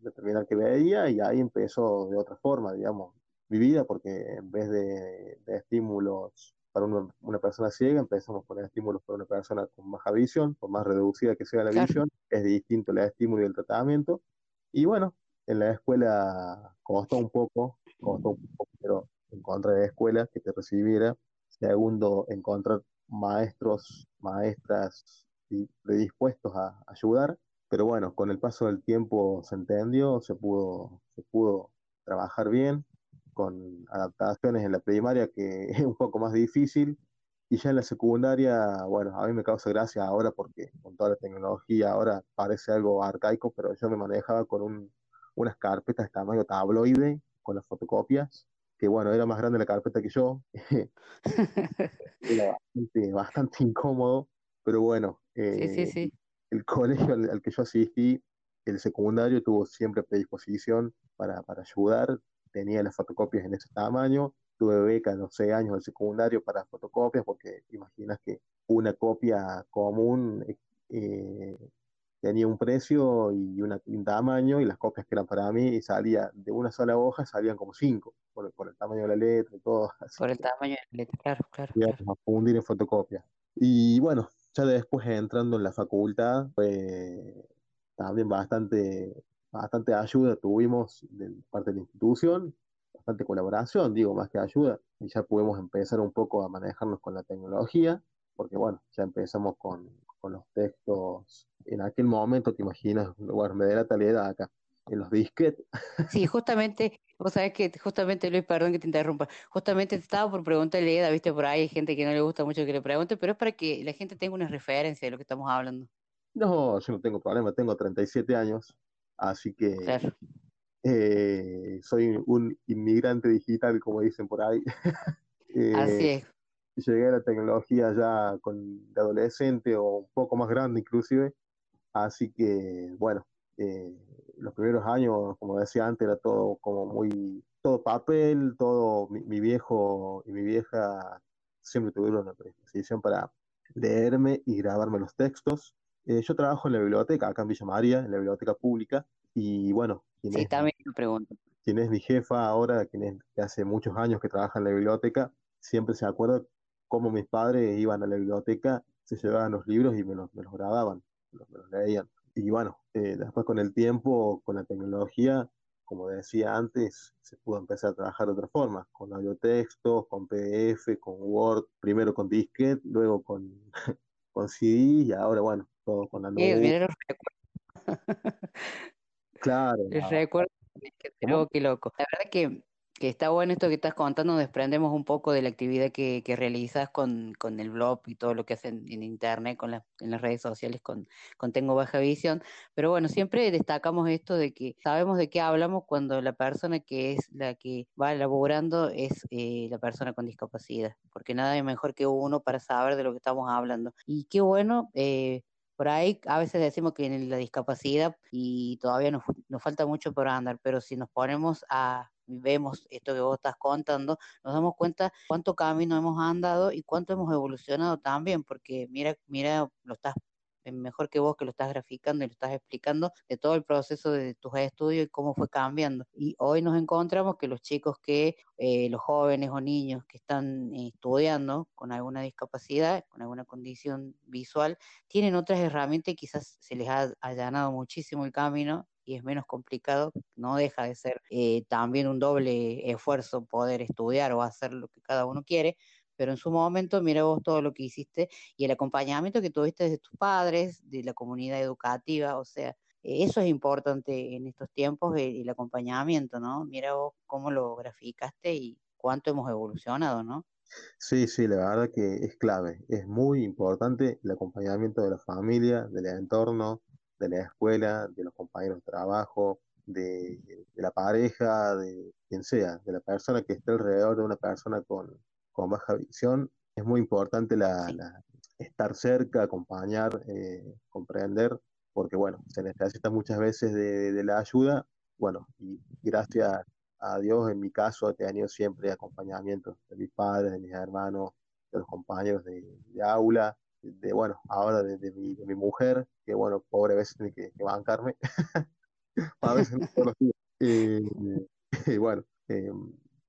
determinar que veía y ahí empezó de otra forma, digamos, mi vida, porque en vez de estímulos para una, una persona ciega, empezamos a poner estímulos para una persona con baja visión, por más reducida que sea la Claro. visión, es distinto el estímulo y el tratamiento. Y bueno, en la escuela costó un poco, costó un poco, pero encontrar escuela que te recibiera. Segundo, encontrar maestros, maestras y predispuestos a ayudar. Pero bueno, con el paso del tiempo se entendió, se pudo, se pudo trabajar bien, con adaptaciones en la primaria que es un poco más difícil. Y ya en la secundaria, bueno, a mí me causa gracia ahora porque con toda la tecnología ahora parece algo arcaico, pero yo me manejaba con un, unas carpetas de tamaño tabloide, con las fotocopias, que bueno, era más grande la carpeta que yo, era bastante, bastante incómodo, pero bueno, Sí, sí, eh, sí. el colegio al, al que yo asistí, el secundario, tuvo siempre predisposición para, para ayudar, tenía las fotocopias en ese tamaño, tuve beca en los seis años del secundario para fotocopias, porque imaginas que una copia común eh, tenía un precio y, una, un tamaño, y las copias que eran para mí, y salía de una sola hoja, salían como cinco, por, el- por el tamaño de la letra y todo, así Por el que tamaño de la letra, claro, claro, claro. a fundir en fotocopia. Y bueno, ya después entrando en la facultad, fue también bastante, bastante ayuda tuvimos de parte de la institución, bastante colaboración, digo, más que ayuda, y ya pudimos empezar un poco a manejarnos con la tecnología, porque bueno, ya empezamos con, con los textos, en aquel momento, te imaginas, bueno, me delata la edad acá, en los disquetes, Sí, justamente, vos sabés que justamente, Luis, perdón que te interrumpa, justamente te estaba por preguntarle, Eda, viste, por ahí hay gente que no le gusta mucho que le pregunte, pero es para que la gente tenga una referencia de lo que estamos hablando. no, yo no tengo problema, tengo 37 años, así que Claro, eh, soy un inmigrante digital, como dicen por ahí. así Eh, es. llegué a la tecnología ya con de adolescente o un poco más grande inclusive, así que bueno, eh, los primeros años, como decía antes, era todo como muy, todo papel, todo, mi, mi viejo y mi vieja siempre tuvieron una predisposición para leerme y grabarme los textos. Eh, yo trabajo en la biblioteca, acá en Villa María, en la biblioteca pública, y bueno, quien Sí, es también me pregunto. quien es mi jefa ahora, quien es que hace muchos años que trabaja en la biblioteca, siempre se acuerda cómo mis padres iban a la biblioteca, se llevaban los libros y me los, me los grababan, me los, me los leían. Y bueno, eh, después con el tiempo, con la tecnología, como decía antes, se pudo empezar a trabajar de otra forma, con audiotextos, con PDF, con Word, primero con disquete, luego con, con CD y ahora, bueno, todo con la Eh, notebook. mira los recuerdos. Claro, la- recuerdo que qué loco. La verdad que, que está bueno esto que estás contando, desprendemos un poco de la actividad que, que realizas con, con el blog y todo lo que hacen en internet, con las, en las redes sociales, con, con Tengo Baja Visión. Pero bueno, siempre destacamos esto de que sabemos de qué hablamos cuando la persona que es la que va elaborando es eh, la persona con discapacidad, porque nada es mejor que uno para saber de lo que estamos hablando. Y qué bueno. eh, por ahí a veces decimos que en la discapacidad y todavía nos, nos falta mucho por andar, pero si nos ponemos a vemos esto que vos estás contando, nos damos cuenta cuánto camino hemos andado y cuánto hemos evolucionado también, porque mira, mira, lo estás mejor que vos que lo estás graficando y lo estás explicando de todo el proceso de tus estudios y cómo fue cambiando. Y hoy nos encontramos que los chicos que, eh, los jóvenes o niños que están eh, estudiando con alguna discapacidad, con alguna condición visual, tienen otras herramientas y quizás se les ha allanado muchísimo el camino y es menos complicado, no deja de ser eh, también un doble esfuerzo poder estudiar o hacer lo que cada uno quiere, pero en su momento mira vos todo lo que hiciste y el acompañamiento que tuviste de tus padres, de la comunidad educativa, o sea, eh, eso es importante en estos tiempos, eh, el acompañamiento, ¿no? Mira vos cómo lo graficaste y cuánto hemos evolucionado, ¿no? Sí, sí, la verdad que es clave, es muy importante el acompañamiento de la familia, del entorno, de la escuela, de los compañeros de trabajo, de, de la pareja, de quien sea, de la persona que esté alrededor de una persona con, con baja visión. Es muy importante la, la- estar cerca, acompañar, eh, comprender, porque bueno, se necesita muchas veces de, de la ayuda. Bueno, y gracias a Dios, en mi caso, he tenido siempre acompañamiento de mis padres, de mis hermanos, de los compañeros de, de aula, de, bueno, ahora de, de mi, de mi mujer, que bueno, pobre a veces tiene que, que bancarme, a veces no todos los días. Eh, y bueno, eh,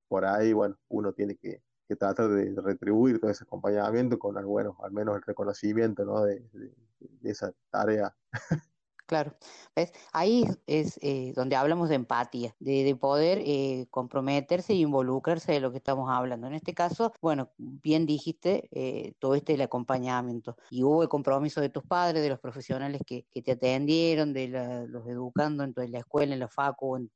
por ahí, bueno, uno tiene que, que tratar de retribuir todo ese acompañamiento con, bueno, al menos el reconocimiento, ¿no? de, de- de esa tarea. Claro, ¿ves? Ahí es eh, donde hablamos de empatía, de, de poder eh, comprometerse e involucrarse de lo que estamos hablando. En este caso, bueno, bien dijiste, eh, tuviste el acompañamiento y hubo el compromiso de tus padres, de los profesionales que, que te atendieron, de los educando en, en la escuela, en la facu, en,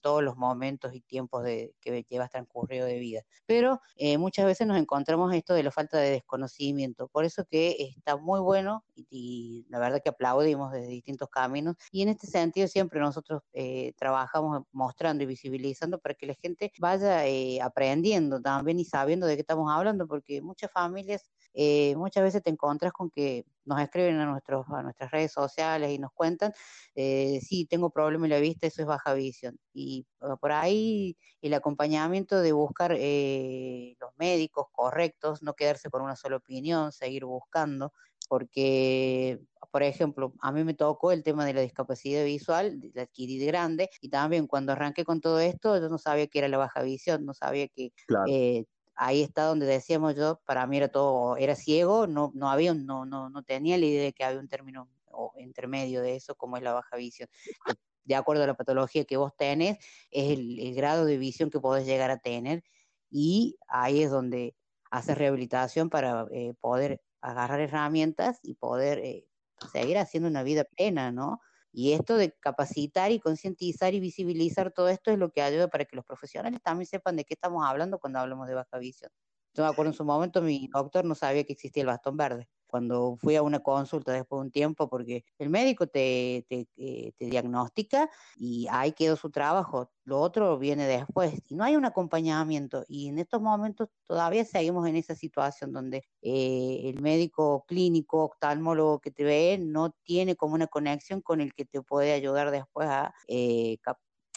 todos los momentos y tiempos de, que llevas transcurrido de vida. Pero eh, muchas veces nos encontramos esto de la falta de desconocimiento. Por eso que está muy bueno y la verdad que aplaudimos desde distintos caminos. Y en este sentido siempre nosotros eh, trabajamos mostrando y visibilizando para que la gente vaya eh, aprendiendo también y sabiendo de qué estamos hablando, porque muchas familias eh, muchas veces te encuentras con que nos escriben a, nuestros, a nuestras redes sociales y nos cuentan, eh, sí, tengo problema en la vista, eso es baja visión. Y uh, por ahí el acompañamiento de buscar eh, los médicos correctos, no quedarse con una sola opinión, seguir buscando, porque, por ejemplo, a mí me tocó el tema de la discapacidad visual, la adquirí de grande, y también cuando arranqué con todo esto, yo no sabía que era la baja visión, no sabía que Claro. eh, ahí está donde decíamos yo, para mí era todo, era ciego, no, no había, no, no, no tenía la idea de que había un término o intermedio de eso, como es la baja visión. Que De acuerdo a la patología que vos tenés, es el, el grado de visión que podés llegar a tener, y ahí es donde haces rehabilitación para eh, poder agarrar herramientas y poder eh, seguir haciendo una vida plena, ¿no? Y esto de capacitar y concientizar y visibilizar todo esto es lo que ayuda para que los profesionales también sepan de qué estamos hablando cuando hablamos de baja visión. Yo me acuerdo en su momento, mi doctor no sabía que existía el bastón verde. Cuando fui a una consulta después de un tiempo, porque el médico te, te, eh, te diagnostica y ahí quedó su trabajo. Lo otro viene después y no hay un acompañamiento. Y en estos momentos todavía seguimos en esa situación donde eh, el médico clínico, oftalmólogo que te ve, no tiene como una conexión con el que te puede ayudar después a, eh,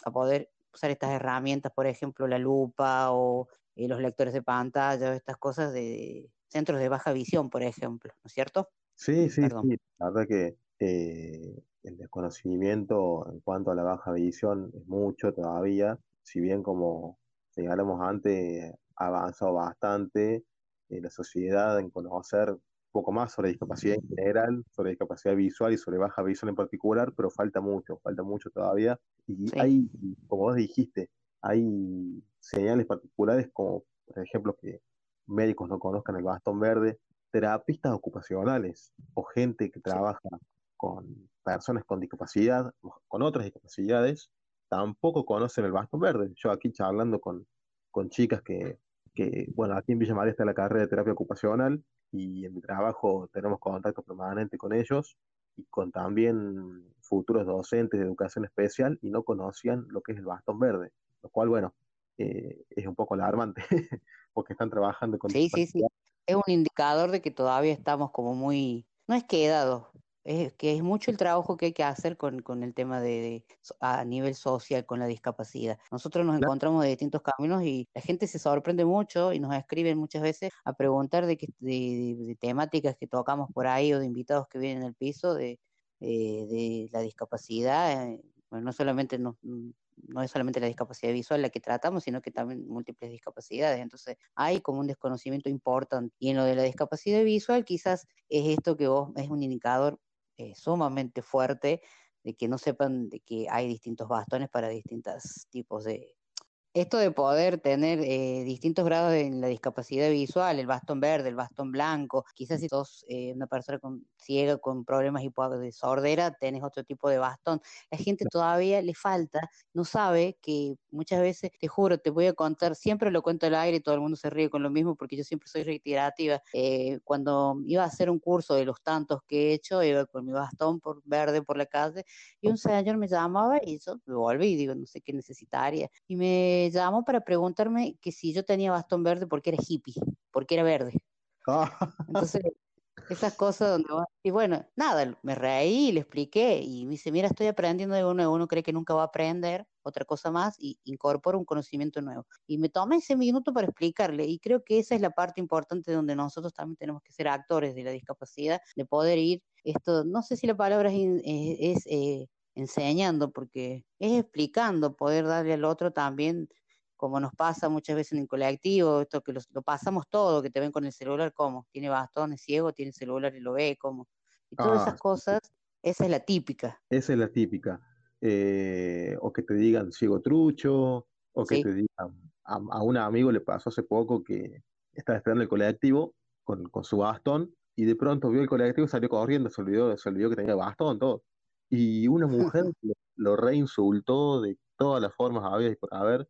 a poder usar estas herramientas, por ejemplo, la lupa o eh, los lectores de pantalla, estas cosas de centros de baja visión, por ejemplo, ¿no es cierto? Sí, sí, Perdón. sí. La verdad que eh, el desconocimiento en cuanto a la baja visión es mucho todavía. Si bien como señalamos antes, ha avanzado bastante, eh, la sociedad en conocer un poco más sobre discapacidad en general, sobre discapacidad visual y sobre baja visión en particular, pero falta mucho, falta mucho todavía. Y Sí. hay, como vos dijiste, hay señales particulares como, por ejemplo, que médicos no conozcan el bastón verde, terapistas ocupacionales o gente que trabaja con personas con discapacidad, con otras discapacidades, tampoco conocen el bastón verde. Yo aquí charlando con, con chicas que, que, bueno, aquí en Villa María está la carrera de terapia ocupacional y en mi trabajo tenemos contacto permanente con ellos y con también futuros docentes de educación especial y no conocían lo que es el bastón verde, lo cual, bueno, eh, es un poco alarmante porque están trabajando con Sí, sí, sí. Es un indicador de que todavía estamos como muy, no es quedados, es que es mucho el trabajo que hay que hacer con, con el tema de, de a nivel social, con la discapacidad. Nosotros nos Claro. encontramos de distintos caminos y la gente se sorprende mucho y nos escriben muchas veces a preguntar de, qué- de, de- temáticas que tocamos por ahí o de invitados que vienen al piso de, de, de la discapacidad. eh, Bueno, no solamente no, no es solamente la discapacidad visual la que tratamos, sino que también múltiples discapacidades. Entonces, hay como un desconocimiento importante. Y en lo de la discapacidad visual, quizás es esto que vos, es un indicador eh, sumamente fuerte de que no sepan de que hay distintos bastones para distintos tipos de... Esto de poder tener eh, distintos grados en la discapacidad visual, el bastón verde, el bastón blanco, quizás si sos eh, una persona con, ciega con problemas de sordera, tenés otro tipo de bastón. La gente todavía le falta, no sabe que muchas veces, te juro, te voy a contar, siempre lo cuento al aire y todo el mundo se ríe con lo mismo porque yo siempre soy reiterativa. Eh, cuando iba a hacer un curso de los tantos que he hecho, iba con mi bastón por verde por la calle y un señor me llamaba y yo me volví, digo, no sé qué necesitaría. Y me llamó para preguntarme que si yo tenía bastón verde porque era hippie, porque era verde. Entonces, esas cosas donde y bueno, nada, me reí, le expliqué y me dice, mira, estoy aprendiendo de uno, uno cree que nunca va a aprender otra cosa más y incorpora un conocimiento nuevo. Y me tomé ese minuto para explicarle y creo que esa es la parte importante donde nosotros también tenemos que ser actores de la discapacidad, de poder ir, esto, no sé si la palabra es, in- eh, es, eh, enseñando, porque es explicando, poder darle al otro también como nos pasa muchas veces en el colectivo, esto que los- lo pasamos todo, que te ven con el celular, como tiene bastón, es ciego, tiene celular y lo ve, como y todas Ah, esas cosas, esa es la típica. Esa es la típica. Eh, o que te digan ciego trucho, o que Sí. te digan, a, a un amigo le pasó hace poco que estaba esperando el colectivo con, con su bastón y de pronto vio el colectivo y salió corriendo, se olvidó, se olvidó que tenía bastón, todo. Y una mujer lo, lo reinsultó de todas las formas habidas y por haber.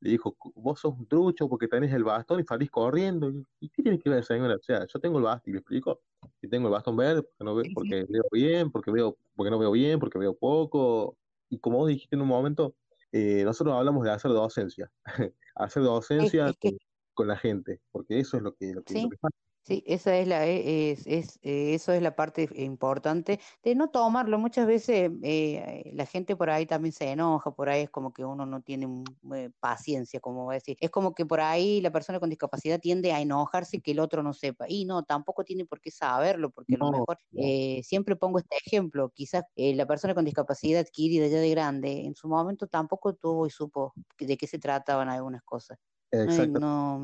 Le dijo, vos sos un trucho porque tenés el bastón y salís corriendo. Y, ¿y qué tiene que ver, señora? O sea, yo tengo el bastón, y le explico, y tengo el bastón verde porque, no ve- porque veo bien, porque veo, porque no veo bien, porque veo poco. Y como vos dijiste en un momento, eh, nosotros hablamos de hacer docencia, hacer docencia es que con, con la gente, porque eso es lo que, lo que, lo que falta. Sí, esa es la, e- es, es, eh, eso es la parte importante de no tomarlo. Muchas veces eh, la gente por ahí también se enoja, por ahí es como que uno no tiene eh, paciencia, como va a decir. Es como que por ahí la persona con discapacidad tiende a enojarse que el otro no sepa. Y no, tampoco tiene por qué saberlo, porque a lo No, mejor, eh, siempre pongo este ejemplo, quizás la persona con discapacidad adquirida ya de grande, en su momento tampoco tuvo y supo de qué se trataban algunas cosas. Exacto. no,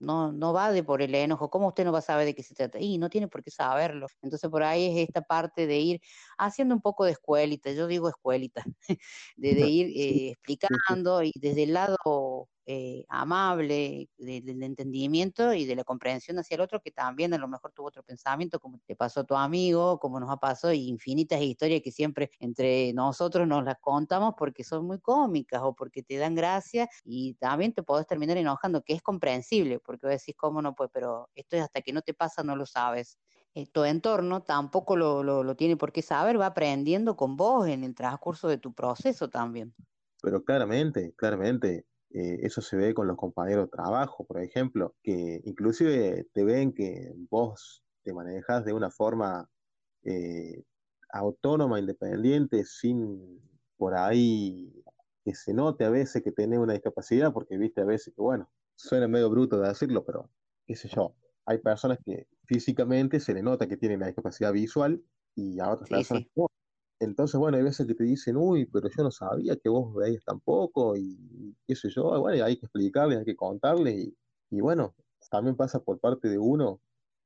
no, no va de por el enojo. ¿Cómo usted no va a saber de qué se trata? Y no tiene por qué saberlo. Entonces por ahí es esta parte de ir haciendo un poco de escuelita, yo digo escuelita, de, de ir eh, explicando y desde el lado eh, amable de- del entendimiento y de la comprensión hacia el otro, que también a lo mejor tuvo otro pensamiento, como te pasó a tu amigo, como nos ha pasado, infinitas historias que siempre entre nosotros nos las contamos porque son muy cómicas o porque te dan gracia y también te podés terminar enojando, que es comprensible, porque vos decís, ¿cómo no? Pues, pero esto es hasta que no te pasa, no lo sabes. Eh, tu entorno tampoco lo, lo, lo tiene por qué saber, va aprendiendo con vos en el transcurso de tu proceso también. Pero claramente, claramente, eh, eso se ve con los compañeros de trabajo, por ejemplo, que inclusive te ven que vos te manejas de una forma eh, autónoma, independiente, sin por ahí que se note a veces que tenés una discapacidad, porque viste a veces que, bueno, suena medio bruto de decirlo, pero qué sé yo, hay personas que físicamente se le nota que tienen la discapacidad visual y a otras Sí, personas sí. Entonces, bueno, hay veces que te dicen, uy, pero yo no sabía que vos veías tampoco, y qué sé yo, bueno, hay que explicarles, hay que contarles, y, bueno, también pasa por parte de uno,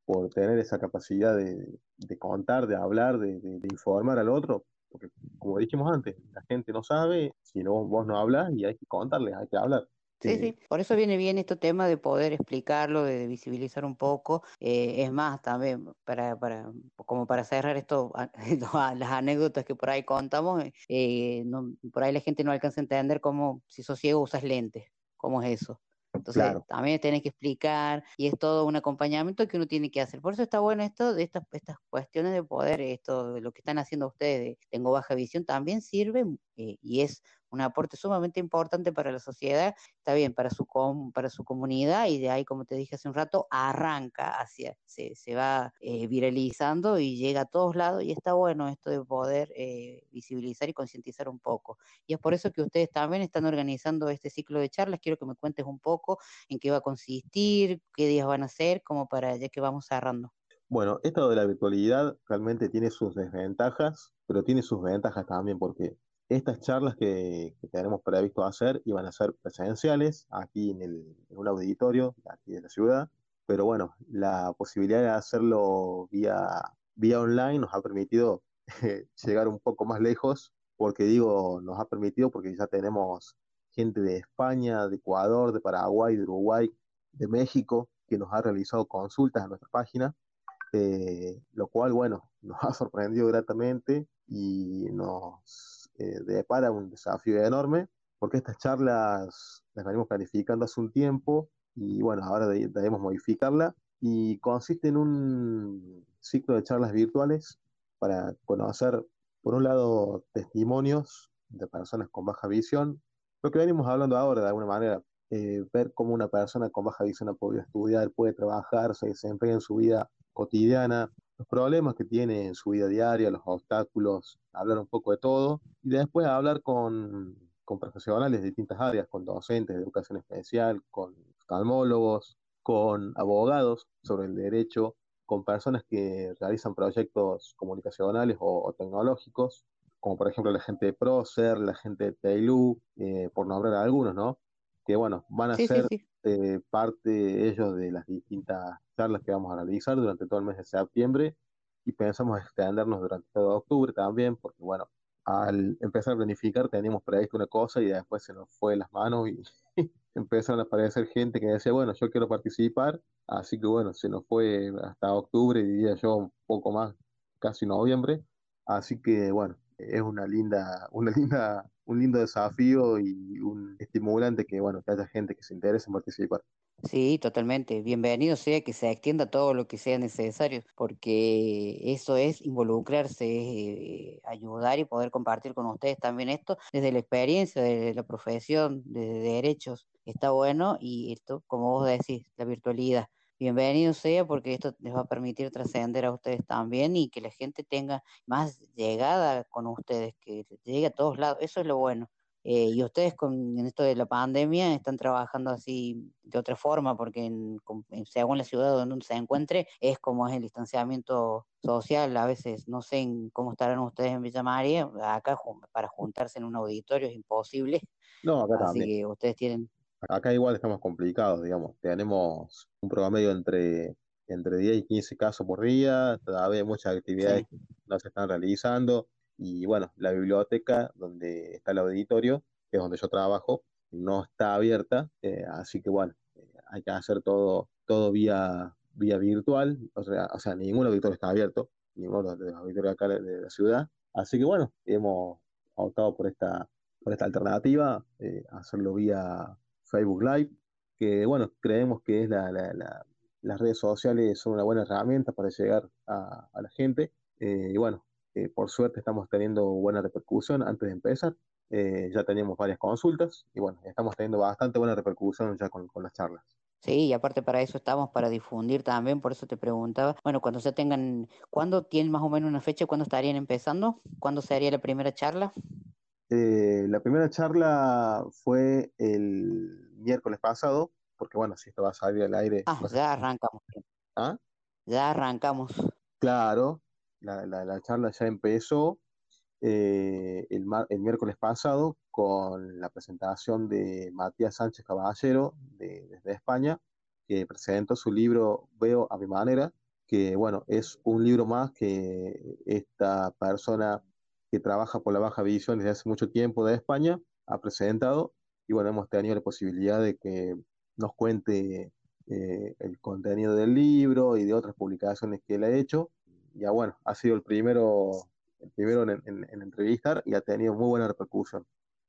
por tener esa capacidad de, de contar, de hablar, de informar al otro, porque como dijimos antes, la gente no sabe, si no, vos no hablas y hay que contarles, hay que hablar. Sí, Eh, sí, por eso viene bien este tema de poder explicarlo, de visibilizar un poco. eh, es más, también para, para, como para cerrar esto, a- a- las anécdotas que por ahí contamos, eh, no- por ahí la gente no alcanza a entender cómo, si sos ciego, usas lentes, cómo es eso. Entonces, Claro. también tenés que explicar y es todo un acompañamiento que uno tiene que hacer. Por eso está bueno esto de estas, estas cuestiones de poder, esto de lo que están haciendo ustedes, de tengo baja visión, también sirve eh, y es un aporte sumamente importante para la sociedad, está bien, para su, com- para su comunidad y de ahí, como te dije hace un rato, arranca hacia, se, se va eh, viralizando y llega a todos lados y está bueno esto de poder eh, visibilizar y concientizar un poco. Y es por eso que ustedes también están organizando este ciclo de charlas. Quiero que me cuentes un poco en qué va a consistir, qué días van a ser, como para ya que vamos cerrando. Bueno, esto de la virtualidad realmente tiene sus desventajas, pero tiene sus ventajas también porque estas charlas que, que tenemos previsto hacer iban a ser presenciales aquí en, el, en un auditorio aquí de la ciudad, pero bueno, la posibilidad de hacerlo vía, vía online nos ha permitido eh, llegar un poco más lejos, porque digo, nos ha permitido porque ya tenemos gente de España, de Ecuador, de Paraguay, de Uruguay, de México, que nos ha realizado consultas a nuestra página eh, lo cual, bueno, nos ha sorprendido gratamente y nos eh, depara un desafío enorme, porque estas charlas las venimos planificando hace un tiempo y bueno, ahora de- debemos modificarla y consiste en un ciclo de charlas virtuales para conocer, por un lado, testimonios de personas con baja visión, lo que venimos hablando ahora de alguna manera, eh, ver cómo una persona con baja visión ha podido estudiar, puede trabajar, se desempeña en su vida cotidiana, los problemas que tiene en su vida diaria, los obstáculos, hablar un poco de todo y después hablar con, con profesionales de distintas áreas, con docentes de educación especial, con oftalmólogos, con abogados sobre el derecho, con personas que realizan proyectos comunicacionales o, o tecnológicos, como por ejemplo la gente de Procer, la gente de Teilu, eh, por nombrar algunos, ¿no? Que bueno, van a Sí, sí, ser sí. Eh, parte ellos de las distintas charlas que vamos a realizar durante todo el mes de septiembre y pensamos extendernos durante todo octubre también, porque bueno, al empezar a planificar teníamos previsto una cosa y después se nos fue las manos y empezaron a aparecer gente que decía, bueno, yo quiero participar, así que bueno, se nos fue hasta octubre, diría yo un poco más, casi noviembre, así que bueno, es una linda, una linda, un lindo desafío y un estimulante que bueno, que haya gente que se interese en participar. Sí, totalmente. Bienvenido sea que se extienda todo lo que sea necesario, porque eso es involucrarse, es eh, ayudar y poder compartir con ustedes también esto desde la experiencia, desde la profesión, desde derechos. Está bueno y esto, como vos decís, la virtualidad. Bienvenido sea porque esto les va a permitir trascender a ustedes también y que la gente tenga más llegada con ustedes, que llegue a todos lados. Eso es lo bueno. Eh, y ustedes con en esto de la pandemia están trabajando así de otra forma, porque en, según la ciudad donde uno se encuentre, es como es el distanciamiento social. A veces no sé en cómo estarán ustedes en Villa María, acá para juntarse en un auditorio es imposible, No, acá así también. que ustedes tienen, Acá igual estamos complicados, digamos. Tenemos un promedio entre, entre 10 y 15 casos por día, todavía muchas actividades sí, que no se están realizando. Y bueno, la biblioteca donde está el auditorio, que es donde yo trabajo, no está abierta, eh, así que bueno, eh, hay que hacer todo, todo vía, vía virtual, o sea, o sea, ningún auditorio está abierto, ninguno de los auditorios acá de de la ciudad. Así que bueno, hemos optado por esta, por esta alternativa, eh, hacerlo vía Facebook Live, que bueno, creemos que es la, la- la- las redes sociales son una buena herramienta para llegar a, la gente. eh, y bueno, eh, por suerte estamos teniendo buena repercusión antes de empezar. eh, ya teníamos varias consultas y bueno, estamos teniendo bastante buena repercusión ya con, con las charlas. Sí, y aparte para eso estamos, para difundir también, por eso te preguntaba, bueno, cuando ya tengan, ¿cuándo tienen más o menos una fecha? ¿Cuándo estarían empezando? ¿Cuándo sería la primera charla? Eh, la primera charla fue el miércoles pasado, porque bueno, si esto va a salir al aire, Ah, ya arrancamos, ¿Ah? ya arrancamos. Claro, la, la- la charla ya empezó eh, el, mar- el miércoles pasado con la presentación de Matías Sánchez Caballero de- desde España, que presentó su libro Veo a mi manera, que bueno, es un libro más que esta persona que trabaja por la baja visión desde hace mucho tiempo de España ha presentado y bueno, hemos tenido la posibilidad de que nos cuente eh, el contenido del libro y de otras publicaciones que él ha hecho. Ya bueno, ha sido el primero, el primero en, en- en entrevistar y ha tenido muy buena repercusión.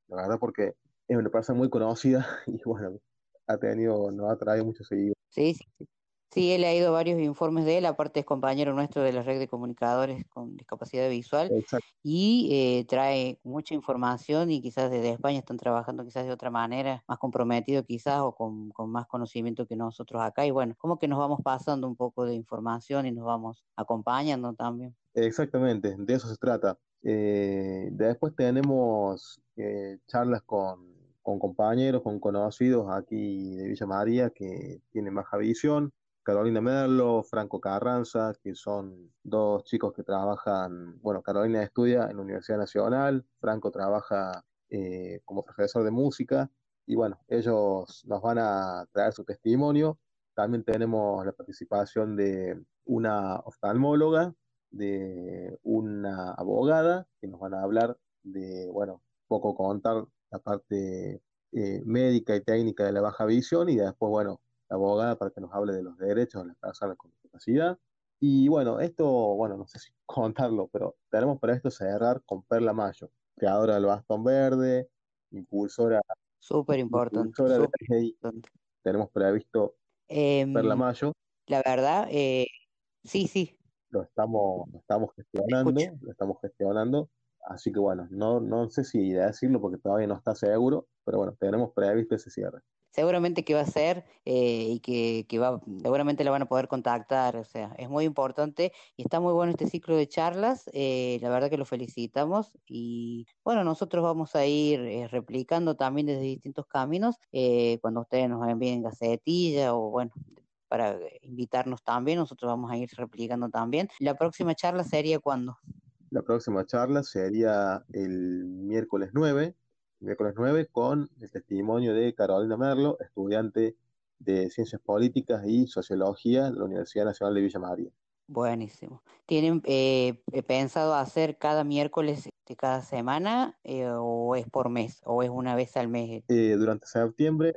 La verdad porque es una persona muy conocida y bueno, ha tenido, nos ha traído muchos seguidores. Sí, sí, sí. He leído varios informes de él, aparte es compañero nuestro de la red de comunicadores con discapacidad visual Exacto. y eh, trae mucha información y quizás desde España están trabajando quizás de otra manera, más comprometido quizás o con, con más conocimiento que nosotros acá y bueno, como que nos vamos pasando un poco de información y nos vamos acompañando también. Exactamente, de eso se trata. Eh, después tenemos eh, charlas con, con compañeros, con conocidos aquí de Villa María que tienen baja visión. Carolina Merlo, Franco Carranza, que son dos chicos que trabajan, bueno, Carolina estudia en la Universidad Nacional, Franco trabaja eh, como profesor de música y bueno, ellos nos van a traer su testimonio. También tenemos la participación de una oftalmóloga de una abogada que nos van a hablar de, bueno, un poco contar la parte eh, médica y técnica de la baja visión y después, bueno, la abogada para que nos hable de los derechos de las personas con discapacidad. Y bueno, esto, bueno, no sé si contarlo, pero tenemos para esto cerrar con Perla Mayo, creadora del Bastón Verde, impulsora, Súper importante. Tenemos previsto Perla Em, Mayo, la verdad, eh, sí, sí, lo estamos, lo estamos gestionando, lo estamos gestionando. Así que bueno, no, no sé si decirlo porque todavía no está seguro, pero bueno, tenemos previsto ese cierre. Seguramente que va a ser eh, y que, va, seguramente la van a poder contactar, o sea, es muy importante y está muy bueno este ciclo de charlas, eh, la verdad que lo felicitamos y bueno, nosotros vamos a ir eh, replicando también desde distintos caminos, cuando ustedes nos envíen gacetilla o bueno, para invitarnos también, nosotros vamos a ir replicando también. La próxima charla sería cuando. La próxima charla sería el miércoles 9, miércoles 9 con el testimonio de Carolina Merlo, estudiante de Ciencias Políticas y Sociología de la Universidad Nacional de Villa María. Buenísimo. ¿Tienen eh, eh, pensado hacer cada miércoles de cada semana eh, o es por mes o es una vez al mes? Eh, durante septiembre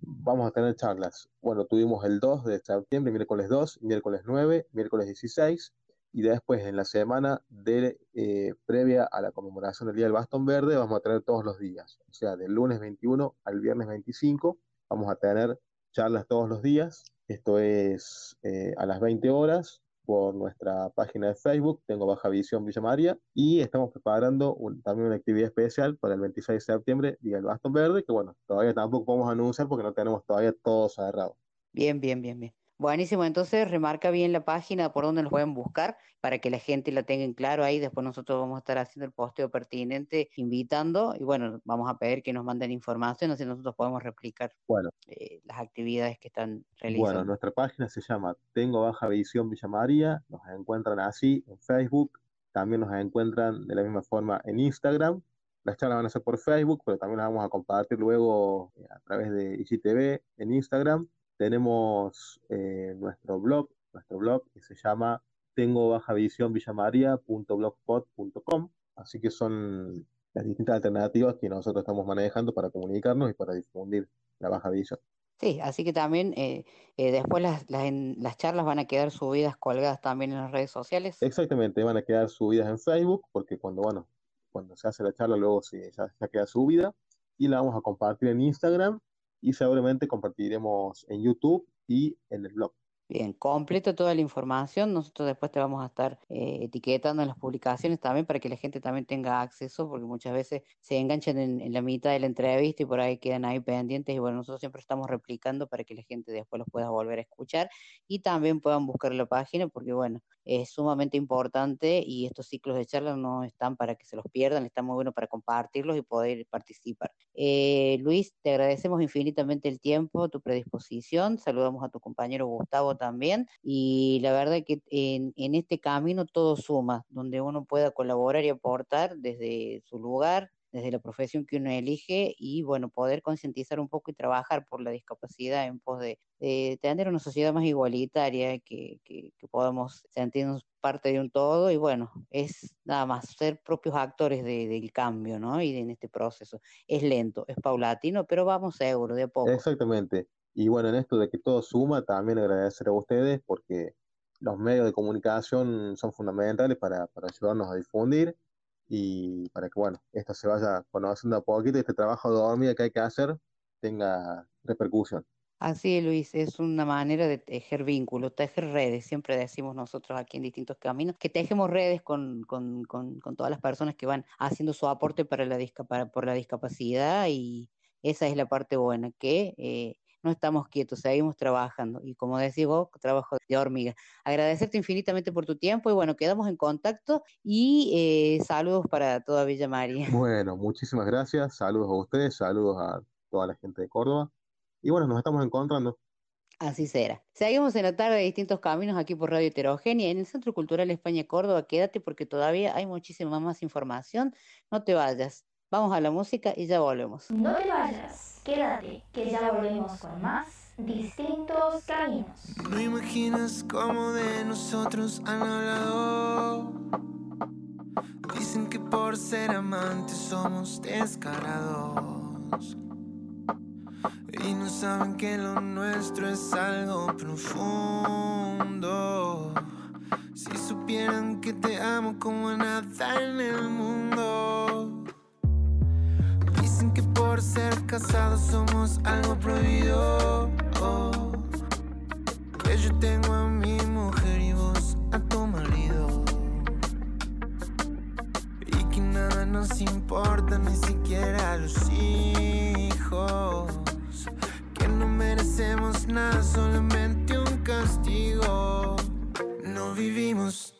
vamos a tener charlas. Bueno, tuvimos el 2 de septiembre, miércoles 2, miércoles 9, miércoles 16 y después en la semana de, eh, previa a la conmemoración del Día del Bastón Verde vamos a tener todos los días. O sea, del lunes 21 al viernes 25 vamos a tener charlas todos los días. Esto es eh, a las 20 horas por nuestra página de Facebook, Tengo Baja Visión Villa María, y estamos preparando también una actividad especial para el 26 de septiembre, Día del Bastón Verde, que bueno, todavía tampoco podemos anunciar porque no tenemos todavía todo cerrado. Bien, bien, bien, bien. Buenísimo, entonces remarca bien la página por donde nos pueden buscar para que la gente la tenga en claro ahí. Después nosotros vamos a estar haciendo el posteo pertinente, invitando y bueno, vamos a pedir que nos manden información, así nosotros podemos replicar Bueno, eh, las actividades que están bueno, realizando. nuestra página se llama Tengo Baja Visión Villa María, nos encuentran así en Facebook, también nos encuentran de la misma forma en Instagram. Las charlas van a ser por Facebook, pero también las vamos a compartir luego eh, a través de IGTV en Instagram. Tenemos eh, nuestro blog, nuestro blog que se llama tengo baja visión villamaria.blogspot.com. Así que son las distintas alternativas que nosotros estamos manejando para comunicarnos y para difundir la baja visión. Sí, así que también eh, eh, después las, las, en- las charlas van a quedar subidas, colgadas también en las redes sociales. Exactamente, van a quedar subidas en Facebook, porque cuando, bueno, cuando se hace la charla, luego se, ya, ya queda subida, y la vamos a compartir en Instagram, y seguramente compartiremos en YouTube y en el blog. Bien, completo toda la información. Nosotros después te vamos a estar eh, etiquetando en las publicaciones también para que la gente también tenga acceso, porque muchas veces se enganchan en, en la mitad de la entrevista y por ahí quedan ahí pendientes. Y bueno, nosotros siempre estamos replicando para que la gente después los pueda volver a escuchar y también puedan buscar la página, porque bueno, es sumamente importante y estos ciclos de charlas no están para que se los pierdan, están muy buenos para compartirlos y poder participar. Eh, Luis, te agradecemos infinitamente el tiempo, tu predisposición. Saludamos a tu compañero Gustavo también. Y la verdad que en, en este camino todo suma, donde uno pueda colaborar y aportar desde su lugar, desde la profesión que uno elige y bueno, poder concientizar un poco y trabajar por la discapacidad en pos de, de tener una sociedad más igualitaria, que, que, que podamos sentirnos parte de un todo y bueno, es nada más ser propios actores de- del cambio, ¿no? Y de- en este proceso. Es lento, es paulatino, pero vamos seguro, de a poco. Exactamente. Y bueno, en esto de que todo suma, también agradecer a ustedes porque los medios de comunicación son fundamentales para, para ayudarnos a difundir y para que, bueno, esto se vaya conociendo a poquito este trabajo de hormiga que hay que hacer tenga repercusión. Así es, Luis, es una manera de tejer vínculos, tejer redes. Siempre decimos nosotros aquí en distintos caminos que tejemos redes con, con, con, con todas las personas que van haciendo su aporte para la para- por la discapacidad y esa es la parte buena, que eh, no estamos quietos, seguimos trabajando y como decís vos, trabajo de hormiga. Agradecerte infinitamente por tu tiempo y bueno, quedamos en contacto y eh, saludos para toda Villa María. Bueno, muchísimas gracias, saludos a ustedes, saludos a toda la gente de Córdoba y bueno, nos estamos encontrando. Así será. Seguimos en la tarde de distintos caminos aquí por Radio Heterogénea en el Centro Cultural España Córdoba. Quédate porque todavía hay muchísima más información. No te vayas. Vamos a la música y ya volvemos. No te vayas, quédate, que ya volvemos con más distintos caminos. No imaginas cómo de nosotros han hablado. Dicen que por ser amantes somos descarados. Y no saben que lo nuestro es algo profundo. Si supieran que te amo como nada en el mundo. Por ser casados somos algo prohibido. Que yo tengo a mi mujer y vos a tu marido. Y que nada nos importa, ni siquiera los hijos. Que no merecemos nada, solamente un castigo. No vivimos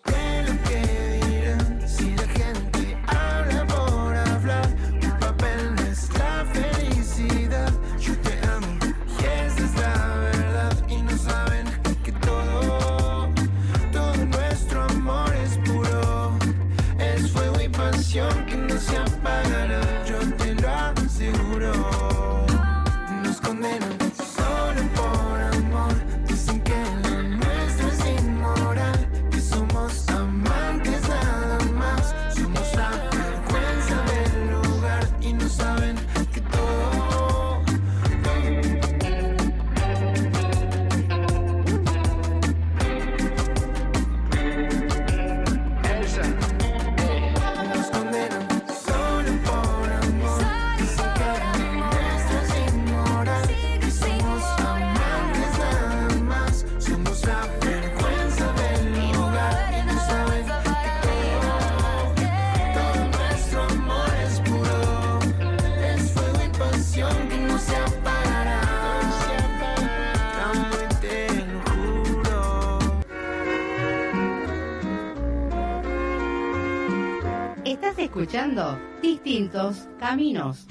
Estás escuchando Distintos Caminos.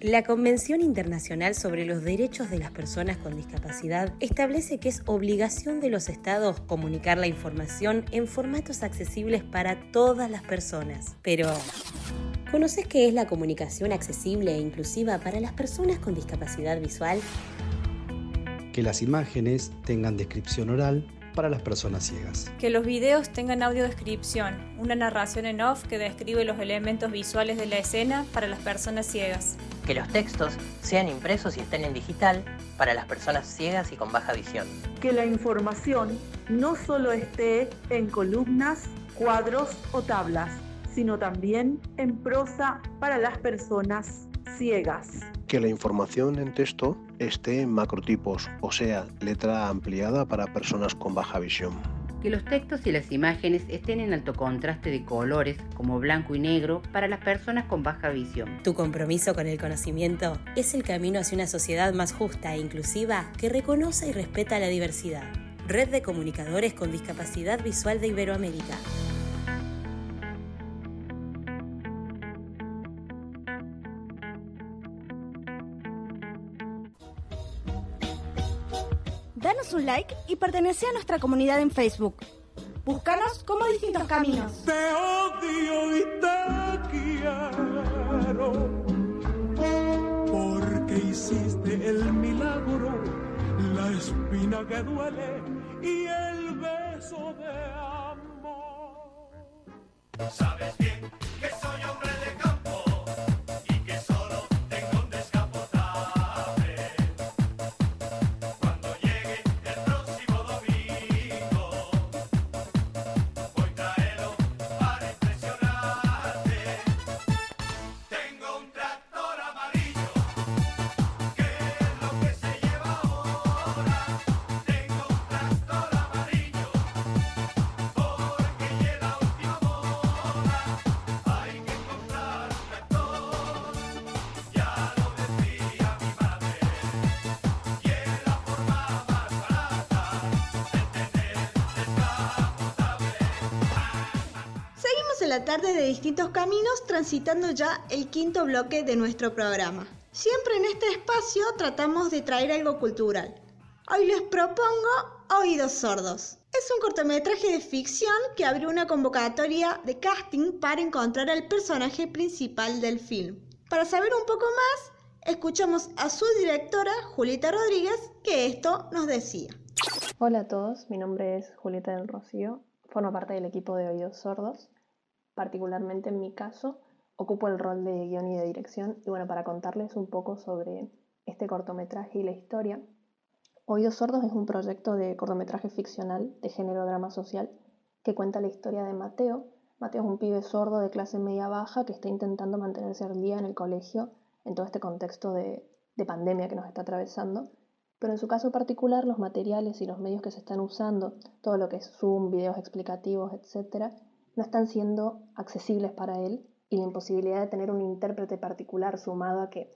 La Convención Internacional sobre los Derechos de las Personas con Discapacidad establece que es obligación de los estados comunicar la información en formatos accesibles para todas las personas. Pero, ¿conoces qué es la comunicación accesible e inclusiva para las personas con discapacidad visual? que las imágenes tengan descripción oral para las personas ciegas. Que los videos tengan audiodescripción, una narración en off que describe los elementos visuales de la escena para las personas ciegas. Que los textos sean impresos y estén en digital para las personas ciegas y con baja visión. que la información no solo esté en columnas, cuadros o tablas, sino también en prosa para las personas ciegas. Que la información en texto esté en macrotipos, o sea, letra ampliada para personas con baja visión. Que los textos y las imágenes estén en alto contraste de colores, como blanco y negro, para las personas con baja visión. Tu compromiso con el conocimiento es el camino hacia una sociedad más justa e inclusiva que reconoce y respeta la diversidad. Red de Comunicadores con Discapacidad Visual de Iberoamérica. Un like y pertenece a nuestra comunidad en Facebook. Búscanos como distintos caminos. Te odio y te quiero. Porque hiciste el milagro, la espina que duele y el beso de amor. Sabes bien Seguimos en la tarde de distintos caminos transitando ya el quinto bloque de nuestro programa. Siempre en este espacio tratamos de traer algo cultural. Hoy les propongo Oídos Sordos. Es un cortometraje de ficción que abrió una convocatoria de casting para encontrar al personaje principal del film. Para saber un poco más, escuchamos a su directora, Julieta Rodríguez, que esto nos decía. Hola a todos, mi nombre es Julieta del Rocío, formo parte del equipo de Oídos Sordos. Particularmente en mi caso, ocupo el rol de guion y de dirección. Y bueno, para contarles un poco sobre este cortometraje y la historia, Oídos Sordos es un proyecto de cortometraje ficcional de género drama social que cuenta la historia de Mateo. Mateo es un pibe sordo de clase media baja que está intentando mantenerse al día en el colegio en todo este contexto de, de pandemia que nos está atravesando. Pero en su caso particular, los materiales y los medios que se están usando, todo lo que es Zoom, videos explicativos, etc., no están siendo accesibles para él y la imposibilidad de tener un intérprete particular sumado a que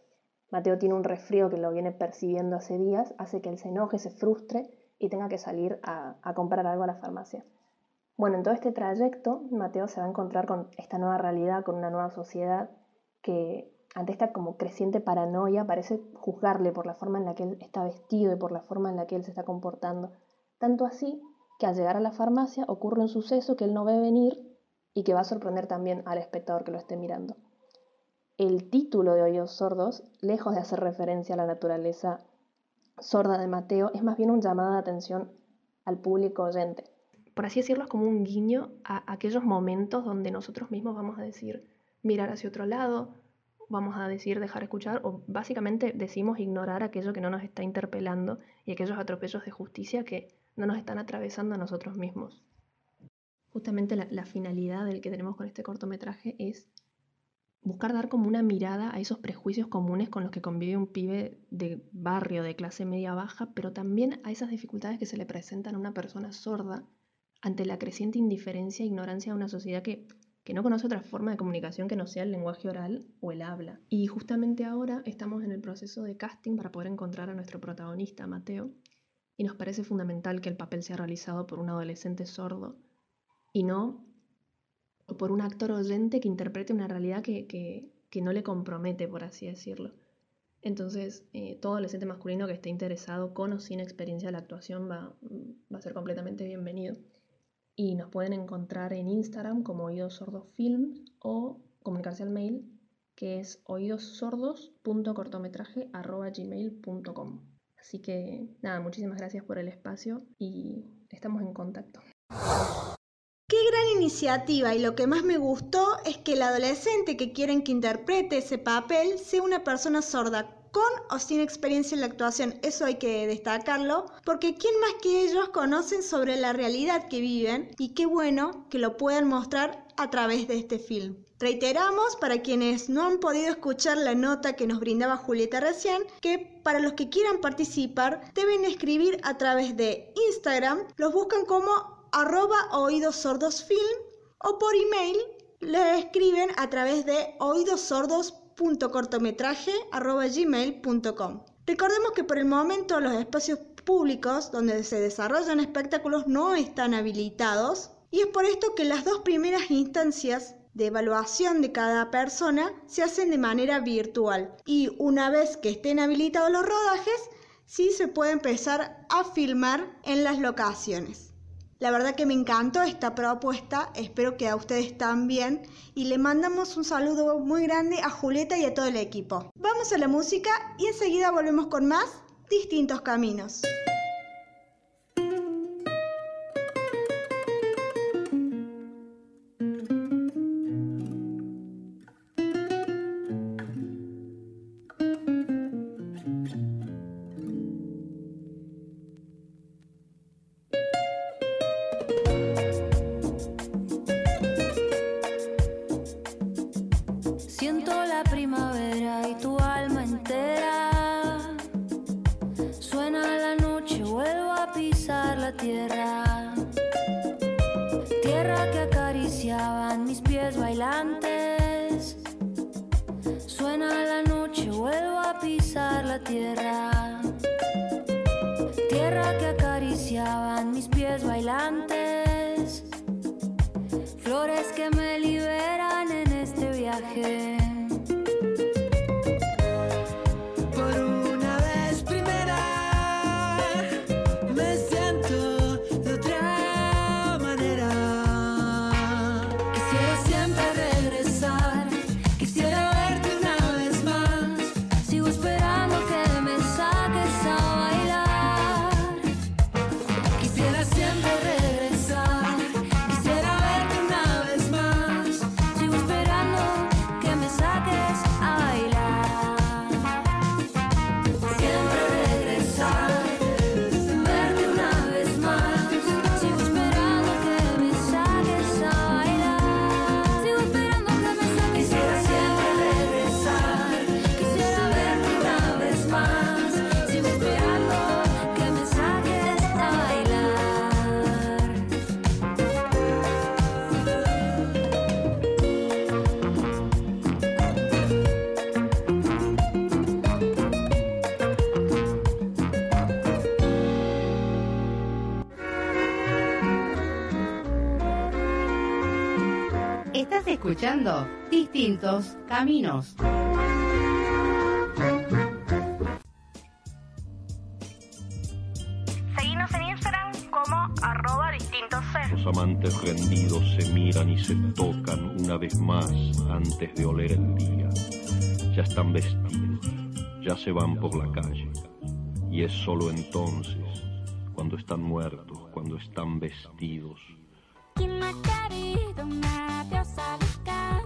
Mateo tiene un resfrío que lo viene percibiendo hace días, hace que él se enoje, se frustre y tenga que salir a, comprar algo a la farmacia. Bueno, en todo este trayecto, Mateo se va a encontrar con esta nueva realidad, con una nueva sociedad que ante esta como creciente paranoia parece juzgarle por la forma en la que él está vestido y por la forma en la que él se está comportando. Tanto así que al llegar a la farmacia ocurre un suceso que él no ve venir y que va a sorprender también al espectador que lo esté mirando. El título de Oídos Sordos, lejos de hacer referencia a la naturaleza sorda de Mateo, es más bien un llamado de atención al público oyente. Por así decirlo, es como un guiño a aquellos momentos donde nosotros mismos vamos a decir mirar hacia otro lado, vamos a decir dejar escuchar o básicamente decimos ignorar aquello que no nos está interpelando y aquellos atropellos de justicia que no nos están atravesando a nosotros mismos. Justamente la, finalidad del que tenemos con este cortometraje es buscar dar como una mirada a esos prejuicios comunes con los que convive un pibe de barrio, de clase media baja, pero también a esas dificultades que se le presentan a una persona sorda ante la creciente indiferencia e ignorancia de una sociedad que, que no conoce otra forma de comunicación que no sea el lenguaje oral o el habla. Y justamente ahora estamos en el proceso de casting para poder encontrar a nuestro protagonista, Mateo, y nos parece fundamental que el papel sea realizado por un adolescente sordo y no por un actor oyente que interprete una realidad que, que, que no le compromete, por así decirlo. Entonces, eh, todo adolescente masculino que esté interesado con o sin experiencia de la actuación va, va a ser completamente bienvenido. Y nos pueden encontrar en Instagram como Oídos Sordos Film o comunicarse al mail que es oídossordos.cortometraje.gmail.com. Así que nada, muchísimas gracias por el espacio y estamos en contacto. Qué gran iniciativa y lo que más me gustó es que el adolescente que quieren que interprete ese papel sea una persona sorda con o sin experiencia en la actuación. Eso hay que destacarlo, porque ¿quién más que ellos conocen sobre la realidad que viven? Y qué bueno que lo puedan mostrar a través de este film. Reiteramos para quienes no han podido escuchar la nota que nos brindaba Julieta recién, que para los que quieran participar deben escribir a través de Instagram, los buscan como arroba oídos sordos film o por email le escriben a través de oídossordos.cortometraje.gmail.com Recordemos que por el momento los espacios públicos donde se desarrollan espectáculos no están habilitados y es por esto que las dos primeras instancias de evaluación de cada persona se hacen de manera virtual y una vez que estén habilitados los rodajes sí se puede empezar a filmar en las locaciones. La verdad que me encantó esta propuesta, espero que a ustedes también y le mandamos un saludo muy grande a Julieta y a todo el equipo. Vamos a la música y enseguida volvemos con más distintos caminos. Que acariciaban mis pies bailantes. Escuchando Distintos Caminos. Seguinos en Instagram como arroba distintos Los amantes rendidos se miran y se tocan una vez más antes de oler el día. Ya están vestidos, ya se van por la calle. Y es solo entonces, cuando están muertos, cuando están vestidos, ¿Quién ha querido una diosa licántropa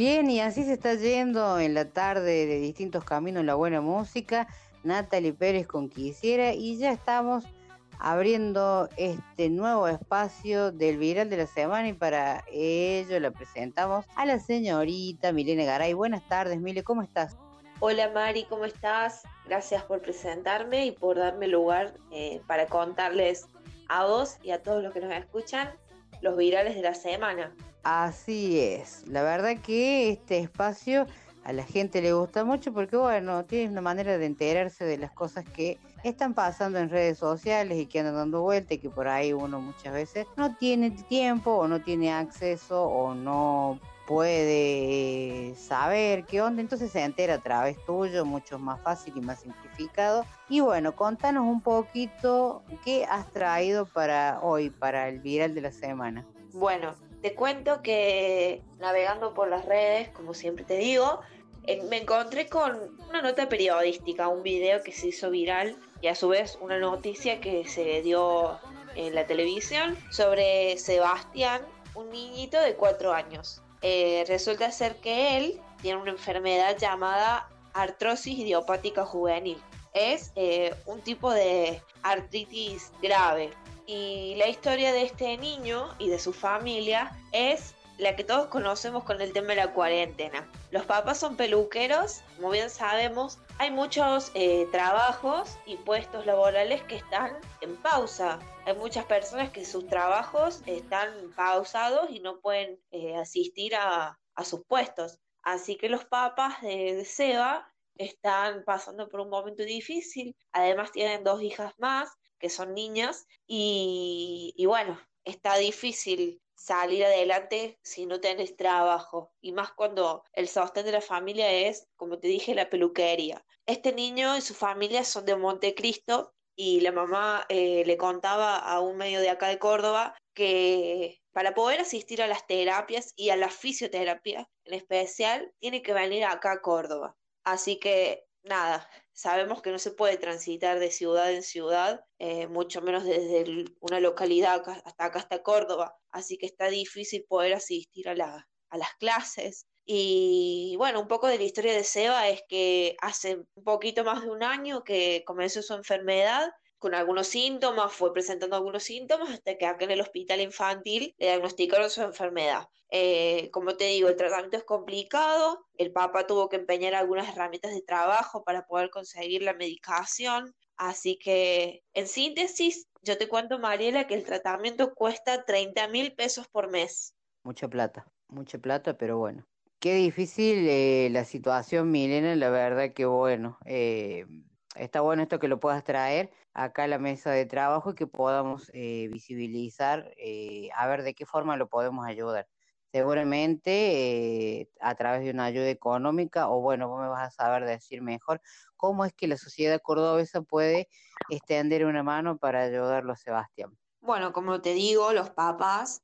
Bien, y así se está yendo en la tarde de distintos caminos la buena música. Natalie Pérez con Quisiera y ya estamos abriendo este nuevo espacio del viral de la semana y para ello la presentamos a la señorita Milena Garay. Buenas tardes, Mile, ¿cómo estás? Hola Mari, ¿cómo estás? Gracias por presentarme y por darme lugar eh, para contarles a vos y a todos los que nos escuchan los virales de la semana. Así es, la verdad que este espacio a la gente le gusta mucho porque bueno, tiene una manera de enterarse de las cosas que están pasando en redes sociales y que andan dando vuelta y que por ahí uno muchas veces no tiene tiempo o no tiene acceso o no puede saber qué onda, entonces se entera a través tuyo, mucho más fácil y más simplificado. Y bueno, contanos un poquito qué has traído para hoy, para el viral de la semana. Bueno, te cuento que navegando por las redes, como siempre te digo, eh, me encontré con una nota periodística, un video que se hizo viral y a su vez una noticia que se dio en la televisión sobre Sebastián, un niñito de cuatro años. Eh, resulta ser que él tiene una enfermedad llamada artrosis idiopática juvenil. Es eh, un tipo de artritis grave Y la historia de este niño y de su familia es la que todos conocemos con el tema de la cuarentena. Los papás son peluqueros, como bien sabemos, hay muchos eh, trabajos y puestos laborales que están en pausa. Hay muchas personas que sus trabajos están pausados y no pueden eh, asistir a, sus puestos. Así que los papás de Seba están pasando por un momento difícil. Además tienen dos hijas más que son niñas y, y bueno, está difícil salir adelante si no tenés trabajo y más cuando el sostén de la familia es, como te dije, la peluquería. Este niño y su familia son de Montecristo y la mamá eh, le contaba a un medio de acá de Córdoba que para poder asistir a las terapias y a la fisioterapia en especial, tiene que venir acá a Córdoba. Así que nada, sabemos que no se puede transitar de ciudad en ciudad, eh, mucho menos desde una localidad hasta acá, hasta Córdoba, así que está difícil poder asistir a, a las clases. Y bueno, un poco de la historia de Seba es que hace un poquito más de un año que comenzó su enfermedad con algunos síntomas, fue presentando algunos síntomas hasta que acá en el hospital infantil le diagnosticaron su enfermedad. Eh, como te digo, el tratamiento es complicado, el papá tuvo que empeñar algunas herramientas de trabajo para poder conseguir la medicación, así que en síntesis, yo te cuento, Mariela, que el tratamiento cuesta 30 mil pesos por mes. Mucha plata, mucha plata, pero bueno. Qué difícil eh, la situación, Milena, la verdad que bueno. eh, está bueno esto que lo puedas traer acá a la mesa de trabajo y que podamos eh, visibilizar, eh, a ver de qué forma lo podemos ayudar. Seguramente eh, a través de una ayuda económica, o bueno, vos me vas a saber decir mejor cómo es que la sociedad cordobesa puede extender una mano para ayudarlo a Sebastián. Bueno, como te digo, los papás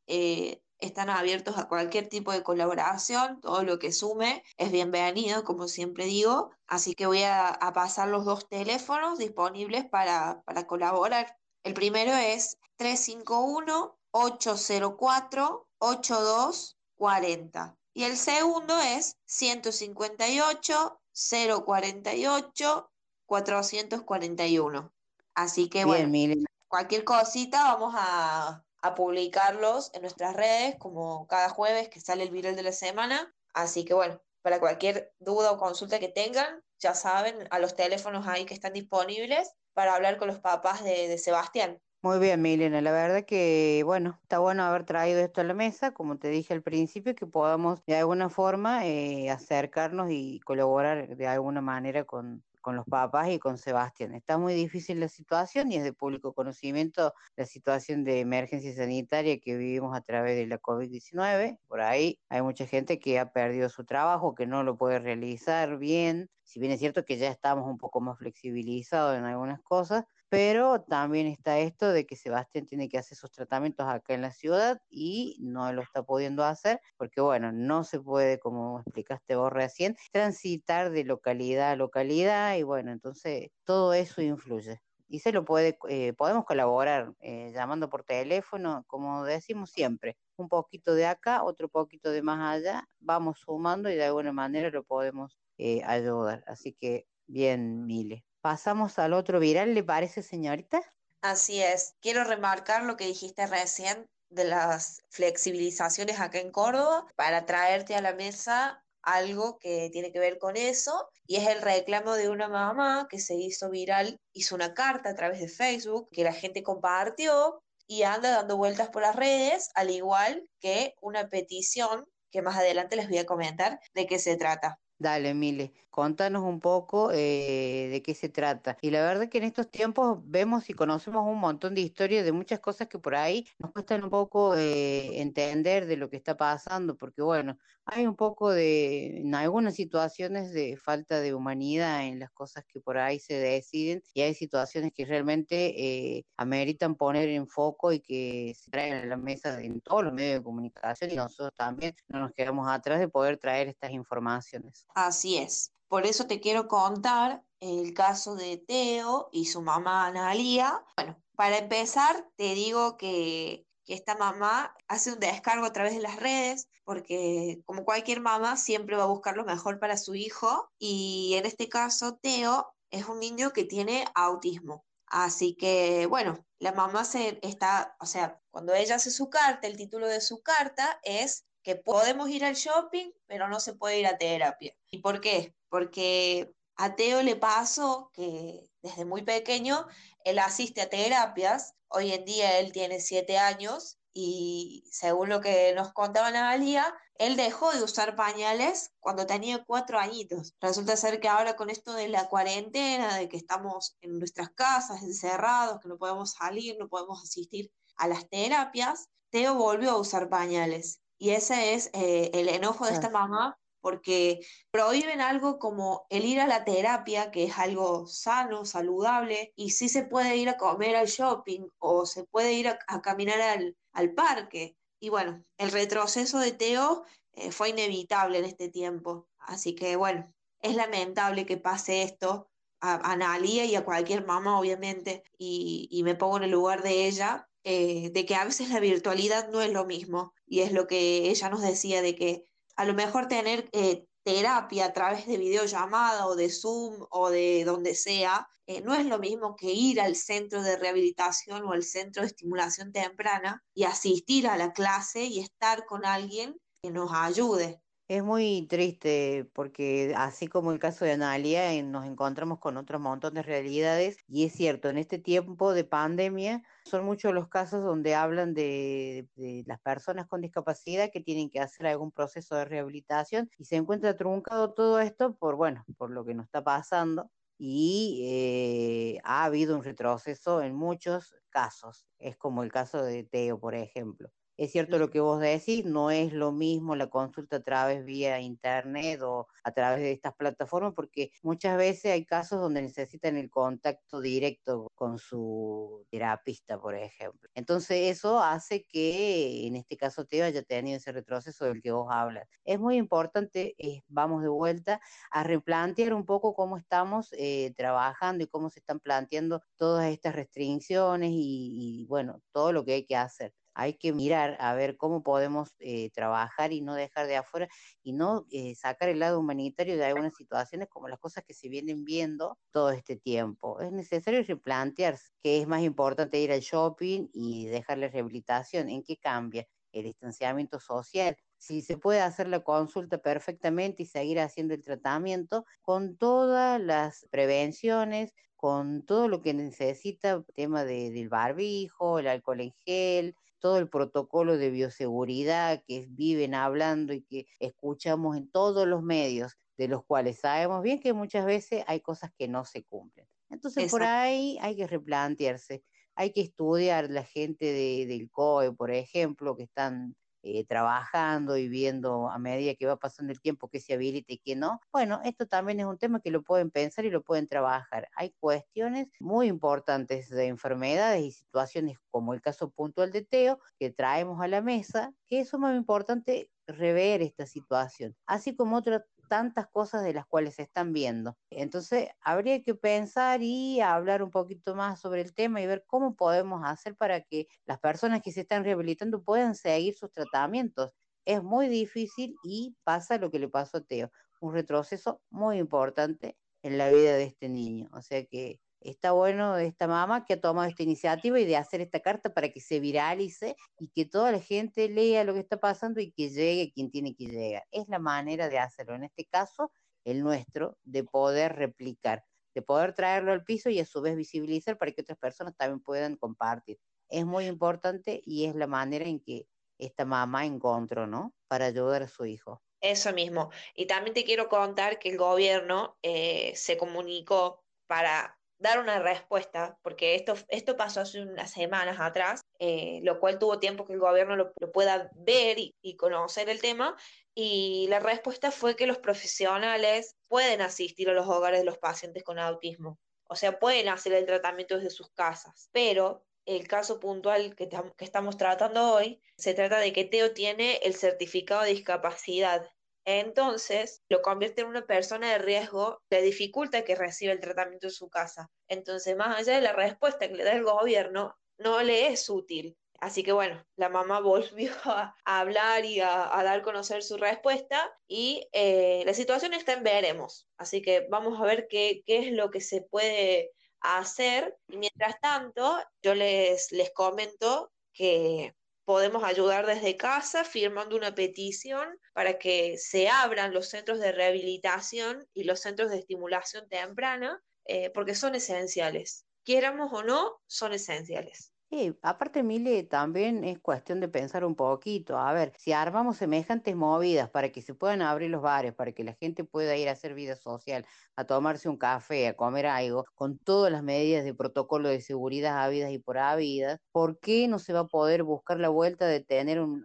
están abiertos a cualquier tipo de colaboración, todo lo que sume es bienvenido, como siempre digo, así que voy a, a pasar los dos teléfonos disponibles para, para colaborar. El primero es 351-804-8240 y el segundo es 158-048-441. Así que Bien, bueno. Milena. Cualquier cosita vamos a, a publicarlos en nuestras redes, como cada jueves que sale el viral de la semana. Así que bueno, para cualquier duda o consulta que tengan, ya saben, a los teléfonos ahí que están disponibles para hablar con los papás de, de Sebastián. Muy bien, Milena, la verdad que, bueno, está bueno haber traído esto a la mesa, como te dije al principio, que podamos de alguna forma eh, acercarnos y colaborar de alguna manera con, con los papás y con Sebastián. Está muy difícil la situación y es de público conocimiento la situación de emergencia sanitaria que vivimos a través de la COVID-19. Por ahí hay mucha gente que ha perdido su trabajo, que no lo puede realizar bien, si bien es cierto que ya estamos un poco más flexibilizados en algunas cosas, pero también está esto de que Sebastián tiene que hacer sus tratamientos acá en la ciudad y no lo está pudiendo hacer porque, bueno, no se puede, como explicaste vos recién, transitar de localidad a localidad y, bueno, entonces todo eso influye. Y se lo puede, eh, podemos colaborar eh, llamando por teléfono, como decimos siempre, un poquito de acá, otro poquito de más allá, vamos sumando y de alguna manera lo podemos eh, ayudar. Así que, bien, Mile. Pasamos al otro viral, ¿le parece, señorita? Así es. Quiero remarcar lo que dijiste recién de las flexibilizaciones acá en Córdoba para traerte a la mesa algo que tiene que ver con eso y es el reclamo de una mamá que se hizo viral, hizo una carta a través de Facebook que la gente compartió y anda dando vueltas por las redes, al igual que una petición que más adelante les voy a comentar de qué se trata. Dale, Mile, contanos un poco eh, de qué se trata. Y la verdad que en estos tiempos vemos y conocemos un montón de historias de muchas cosas que por ahí nos cuestan un poco eh, entender de lo que está pasando, porque bueno, hay un poco de, en algunas situaciones de falta de humanidad en las cosas que por ahí se deciden y hay situaciones que realmente eh, ameritan poner en foco y que se traen a la mesa en todos los medios de comunicación y nosotros también no nos quedamos atrás de poder traer estas informaciones. Así es. Por eso te quiero contar el caso de Teo y su mamá Analia. Bueno, para empezar, te digo que, que esta mamá hace un descargo a través de las redes, porque como cualquier mamá siempre va a buscar lo mejor para su hijo. Y en este caso, Teo es un niño que tiene autismo. Así que, bueno, la mamá se está, o sea, cuando ella hace su carta, el título de su carta es que podemos ir al shopping, pero no se puede ir a terapia. ¿Y por qué? Porque a Teo le pasó que desde muy pequeño él asiste a terapias. Hoy en día él tiene siete años y según lo que nos contaba Analia, él dejó de usar pañales cuando tenía cuatro añitos. Resulta ser que ahora con esto de la cuarentena, de que estamos en nuestras casas encerrados, que no podemos salir, no podemos asistir a las terapias, Teo volvió a usar pañales. Y ese es eh, el enojo de esta mamá porque prohíben algo como el ir a la terapia, que es algo sano, saludable, y sí se puede ir a comer al shopping o se puede ir a, caminar al, al parque. Y bueno, el retroceso de Teo eh, fue inevitable en este tiempo. Así que bueno, es lamentable que pase esto a, a y a cualquier mamá, obviamente, y, y me pongo en el lugar de ella, eh, de que a veces la virtualidad no es lo mismo. Y es lo que ella nos decía, de que a lo mejor tener eh, terapia a través de videollamada o de Zoom o de donde sea, eh, no es lo mismo que ir al centro de rehabilitación o al centro de estimulación temprana y asistir a la clase y estar con alguien que nos ayude. Es muy triste porque así como el caso de Analia, eh, nos encontramos con otro montón de realidades y es cierto, en este tiempo de pandemia son muchos los casos donde hablan de, las personas con discapacidad que tienen que hacer algún proceso de rehabilitación y se encuentra truncado todo esto por, bueno, por lo que nos está pasando y eh, ha habido un retroceso en muchos casos. Es como el caso de Teo, por ejemplo. Es cierto lo que vos decís, no es lo mismo la consulta a través vía internet o a través de estas plataformas, porque muchas veces hay casos donde necesitan el contacto directo con su terapista, por ejemplo. Entonces eso hace que en este caso Teo haya tenido ese retroceso del que vos hablas. Es muy importante, eh, vamos de vuelta, a replantear un poco cómo estamos eh, trabajando y cómo se están planteando todas estas restricciones y, y bueno, todo lo que hay que hacer hay que mirar a ver cómo podemos eh, trabajar y no dejar de afuera y no eh, sacar el lado humanitario de algunas situaciones como las cosas que se vienen viendo todo este tiempo. Es necesario replantearse que es más importante ir al shopping y dejar la rehabilitación. ¿En qué cambia? El distanciamiento social. Si se puede hacer la consulta perfectamente y seguir haciendo el tratamiento con todas las prevenciones, con todo lo que necesita, tema de, del barbijo, el alcohol en gel, todo el protocolo de bioseguridad que viven hablando y que escuchamos en todos los medios, de los cuales sabemos bien que muchas veces hay cosas que no se cumplen. Entonces por ahí hay que replantearse, hay que estudiar la gente de- del COE, por ejemplo, que están eh, trabajando y viendo a medida que va pasando el tiempo que se habilita y que no. Bueno, esto también es un tema que lo pueden pensar y lo pueden trabajar. Hay cuestiones muy importantes de enfermedades y situaciones como el caso puntual de Teo que traemos a la mesa, que es muy importante rever esta situación, así como otras tantas cosas de las cuales se están viendo. Entonces, habría que pensar y hablar un poquito más sobre el tema y ver cómo podemos hacer para que las personas que se están rehabilitando puedan seguir sus tratamientos. Es muy difícil y pasa lo que le pasó a Teo, un retroceso muy importante en la vida de este niño. O sea que está bueno esta mamá que ha tomado esta iniciativa y de hacer esta carta para que se viralice y que toda la gente lea lo que está pasando y que llegue quien tiene que llegar. Es la manera de hacerlo. En este caso, el nuestro, de poder replicar, de poder traerlo al piso y a su vez visibilizar para que otras personas también puedan compartir. Es muy importante y es la manera en que esta mamá encontró, ¿no? Para ayudar a su hijo. Eso mismo. Y también te quiero contar que el gobierno eh, se comunicó para dar una respuesta, porque esto, esto pasó hace unas semanas atrás, eh, lo cual tuvo tiempo que el gobierno lo, pueda ver y, conocer el tema, y la respuesta fue que los profesionales pueden asistir a los hogares de los pacientes con autismo, o sea, pueden hacer el tratamiento desde sus casas, pero el caso puntual que estamos tratando hoy, se trata de que Teo tiene el certificado de discapacidad entonces, lo convierte en una persona de riesgo, le dificulta que reciba el tratamiento en su casa. Entonces, más allá de la respuesta que le da el gobierno, no le es útil. Así que bueno, la mamá volvió a, hablar y a, dar a conocer su respuesta y eh, la situación está en veremos. Así que vamos a ver qué, qué es lo que se puede hacer. Y mientras tanto, yo les, les comento que podemos ayudar desde casa firmando una petición para que se abran los centros de rehabilitación y los centros de estimulación temprana, eh, porque son esenciales. Quieramos o no, son esenciales. Sí, aparte, Mile, también es cuestión de pensar un poquito. A ver, si armamos semejantes movidas para que se puedan abrir los bares, para que la gente pueda ir a hacer vida social, a tomarse un café, a comer algo, con todas las medidas de protocolo de seguridad habidas y por habidas, ¿por qué no se va a poder buscar la vuelta de tener un,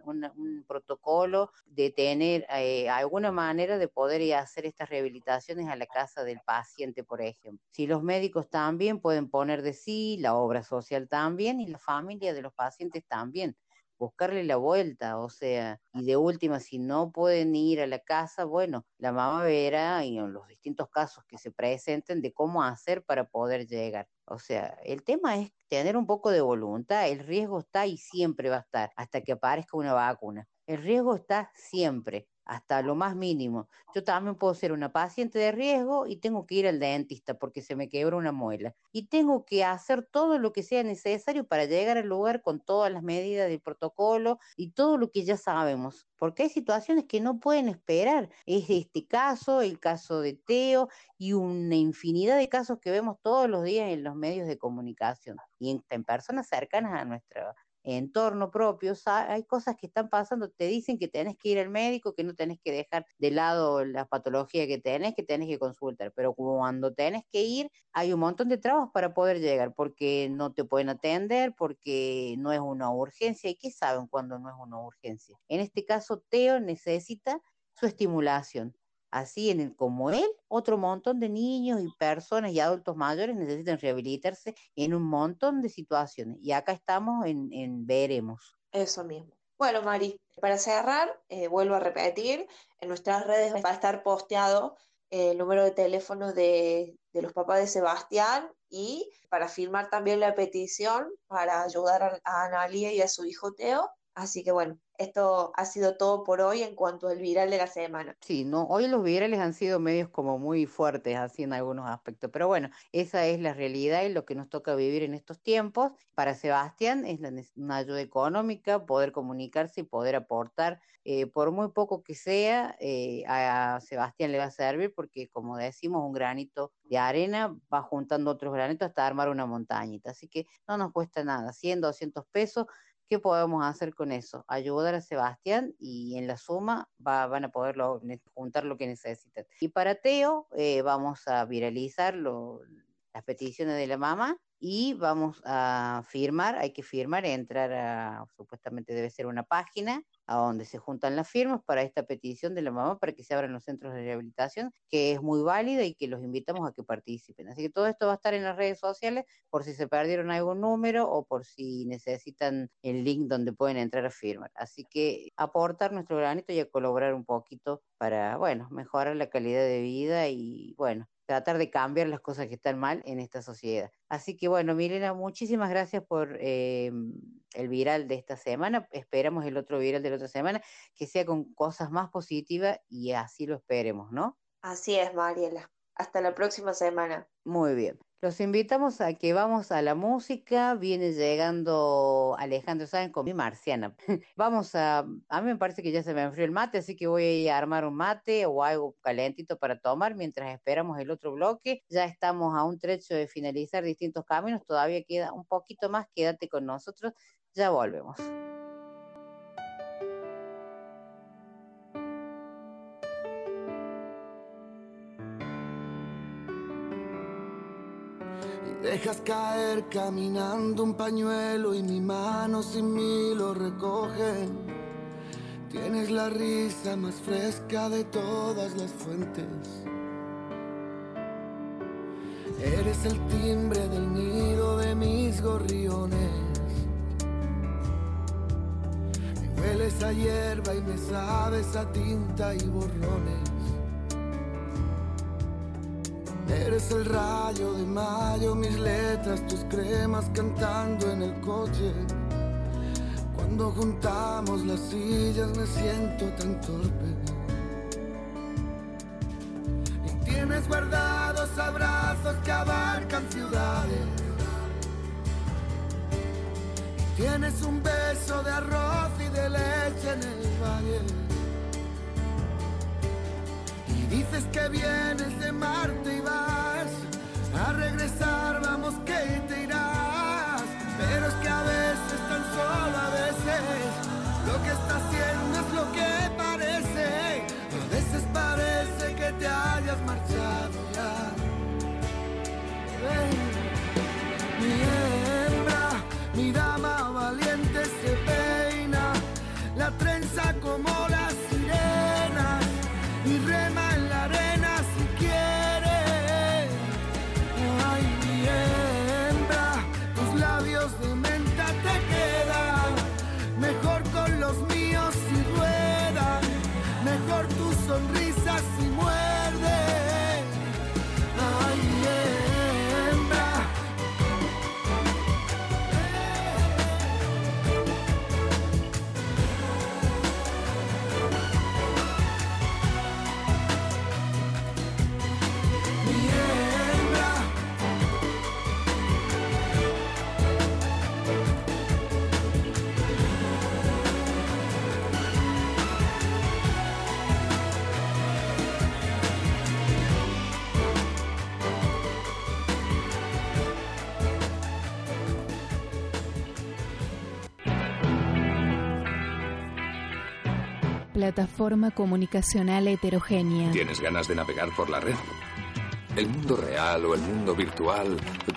protocolo, de tener eh, alguna manera de poder ir hacer estas rehabilitaciones a la casa del paciente, por ejemplo? Si los médicos también pueden poner de sí, la obra social también y la familia de los pacientes también buscarle la vuelta, o sea, y de última, si no pueden ir a la casa, bueno, la mamá verá y en los distintos casos que se presenten de cómo hacer para poder llegar. O sea, el tema es tener un poco de voluntad, el riesgo está y siempre va a estar hasta que aparezca una vacuna. El riesgo está siempre, hasta lo más mínimo. Yo también puedo ser una paciente de riesgo y tengo que ir al dentista porque se me quebró una muela. Y tengo que hacer todo lo que sea necesario para llegar al lugar con todas las medidas del protocolo y todo lo que ya sabemos. Porque hay situaciones que no pueden esperar. Es este caso, el caso de Teo y una infinidad de casos que vemos todos los días en los medios de comunicación y en, en personas cercanas a nuestra entorno propio, hay cosas que están pasando, te dicen que tenés que ir al médico, que no tenés que dejar de lado la patología que tenés, que tenés que consultar, pero cuando tenés que ir, hay un montón de trabas para poder llegar, porque no te pueden atender, porque no es una urgencia, y qué saben cuando no es una urgencia. En este caso, Teo necesita su estimulación. Así en el, como él, otro montón de niños y personas y adultos mayores necesitan rehabilitarse en un montón de situaciones. Y acá estamos en, veremos. Eso mismo. Bueno, Mari, para cerrar, eh, vuelvo a repetir, en nuestras redes va a estar posteado eh, el número de teléfono de, de los papás de Sebastián y para firmar también la petición para ayudar a, a Analia y a su hijo Teo. Así que bueno, esto ha sido todo por hoy en cuanto al viral de la semana. Sí, no, hoy los virales han sido medios como muy fuertes así en algunos aspectos, pero bueno, esa es la realidad y lo que nos toca vivir en estos tiempos. Para Sebastián es la una ayuda económica, poder comunicarse y poder aportar, eh, por muy poco que sea, eh, a Sebastián le va a servir porque como decimos, un granito de arena va juntando otros granitos hasta armar una montañita, así que no nos cuesta nada, 100, 200 pesos. ¿Qué podemos hacer con eso? Ayudar a Sebastián y en la suma va- van a poder lo- juntar lo que necesitan. Y para Teo eh, vamos a viralizar lo- las peticiones de la mamá y vamos a firmar, hay que firmar, entrar a, supuestamente debe ser una página a donde se juntan las firmas para esta petición de la mamá para que se abran los centros de rehabilitación, que es muy válida y que los invitamos a que participen. Así que todo esto va a estar en las redes sociales por si se perdieron algún número o por si necesitan el link donde pueden entrar a firmar. Así que aportar nuestro granito y a colaborar un poquito para, bueno, mejorar la calidad de vida y, bueno, tratar de cambiar las cosas que están mal en esta sociedad. Así que bueno, Milena, muchísimas gracias por eh, el viral de esta semana. Esperamos el otro viral de la otra semana que sea con cosas más positivas y así lo esperemos, ¿no? Así es, Mariela. Hasta la próxima semana. Muy bien. Los invitamos a que vamos a la música. Viene llegando Alejandro Sáenz con mi marciana. Vamos a. A mí me parece que ya se me enfrió el mate, así que voy a armar un mate o algo calentito para tomar mientras esperamos el otro bloque. Ya estamos a un trecho de finalizar distintos caminos. Todavía queda un poquito más. Quédate con nosotros. Ya volvemos. Dejas caer caminando un pañuelo y mi mano sin mí lo recoge. Tienes la risa más fresca de todas las fuentes. Eres el timbre del nido de mis gorriones. Me hueles a hierba y me sabes a tinta y borrones. Eres el rayo de mayo, mis letras, tus cremas cantando en el coche. Cuando juntamos las sillas me siento tan torpe. Y Tienes guardados abrazos que abarcan ciudades. Tienes un beso de arroz y de leche en el valle. Dices que vienes de Marte y vas a regresar, vamos que te irás. Pero es que a veces, tan solo a veces, lo que está haciendo es lo que parece. A veces parece que te hayas marchado ya. Plataforma comunicacional heterogénea. ¿Tienes ganas de navegar por la red? El mundo real o el mundo virtual,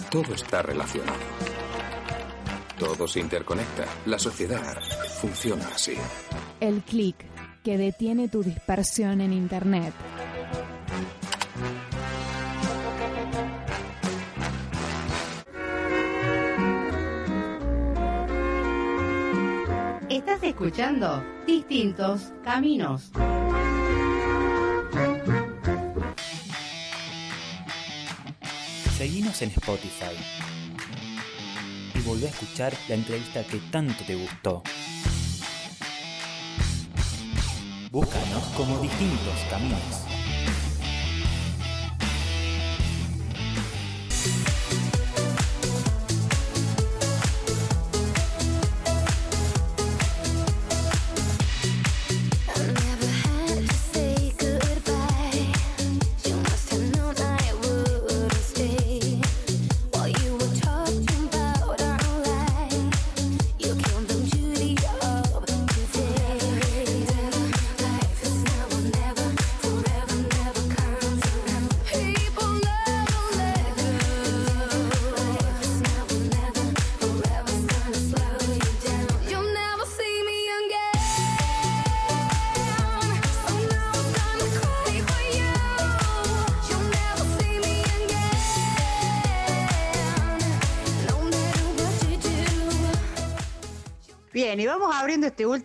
todo está relacionado. Todo se interconecta. La sociedad funciona así. El clic que detiene tu dispersión en Internet. Escuchando Distintos Caminos. Seguinos en Spotify y volvé a escuchar la entrevista que tanto te gustó. Búscanos como distintos caminos.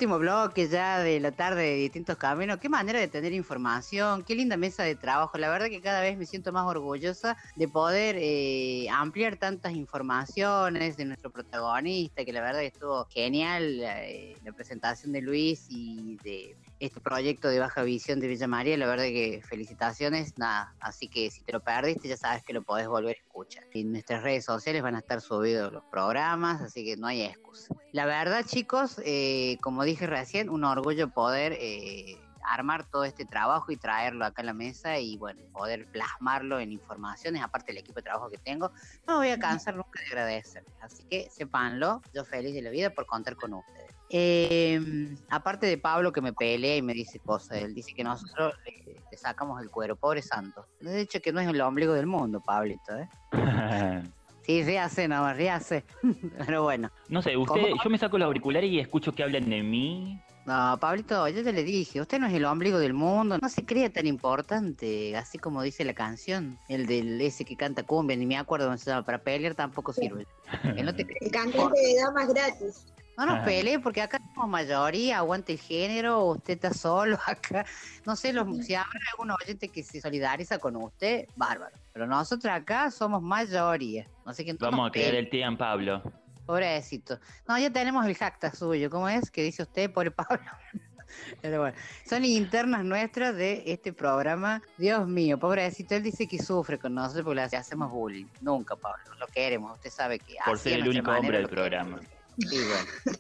Último bloque ya de la tarde de distintos caminos. Qué manera de tener información, qué linda mesa de trabajo. La verdad que cada vez me siento más orgullosa de poder eh, ampliar tantas informaciones de nuestro protagonista, que la verdad que estuvo genial eh, la presentación de Luis y de este proyecto de Baja Visión de Villa María. La verdad que felicitaciones, nada. Así que si te lo perdiste, ya sabes que lo podés volver a escuchar. En nuestras redes sociales van a estar subidos los programas, así que no hay excusa. La verdad, chicos, eh, como dije recién, un orgullo poder eh, armar todo este trabajo y traerlo acá a la mesa y bueno, poder plasmarlo en informaciones, aparte del equipo de trabajo que tengo. No me voy a cansar nunca de agradecerles, así que sépanlo, yo feliz de la vida por contar con ustedes. Eh, aparte de Pablo que me pelea y me dice cosas, él dice que nosotros le, le sacamos el cuero, pobre santo. De hecho que no es el ombligo del mundo, Pablito, ¿eh? Sí, ríase, no, ríase. Pero bueno. No sé, usted, ¿Cómo? yo me saco los auriculares y escucho que hablan de mí. No, Pablito, yo te le dije, usted no es el ombligo del mundo, no se crea tan importante, así como dice la canción, el del ese que canta cumbia, ni me acuerdo cómo se llama, para pelear tampoco sirve. Que no te El cantante de damas gratis. No nos pelee porque acá somos mayoría, aguante el género, usted está solo acá. No sé, los, si habrá algún oyente que se solidariza con usted, bárbaro. Pero nosotros acá somos mayoría. No sé quién Vamos a creer el Tian Pablo. Pobrecito. No, ya tenemos el hashtag suyo. ¿Cómo es? Que dice usted, pobre Pablo. Pero bueno, son internas nuestras de este programa. Dios mío, pobrecito, él dice que sufre con nosotros porque le hacemos bullying. Nunca, Pablo, lo queremos. Usted sabe que. Por ser el único hombre del programa. Sí,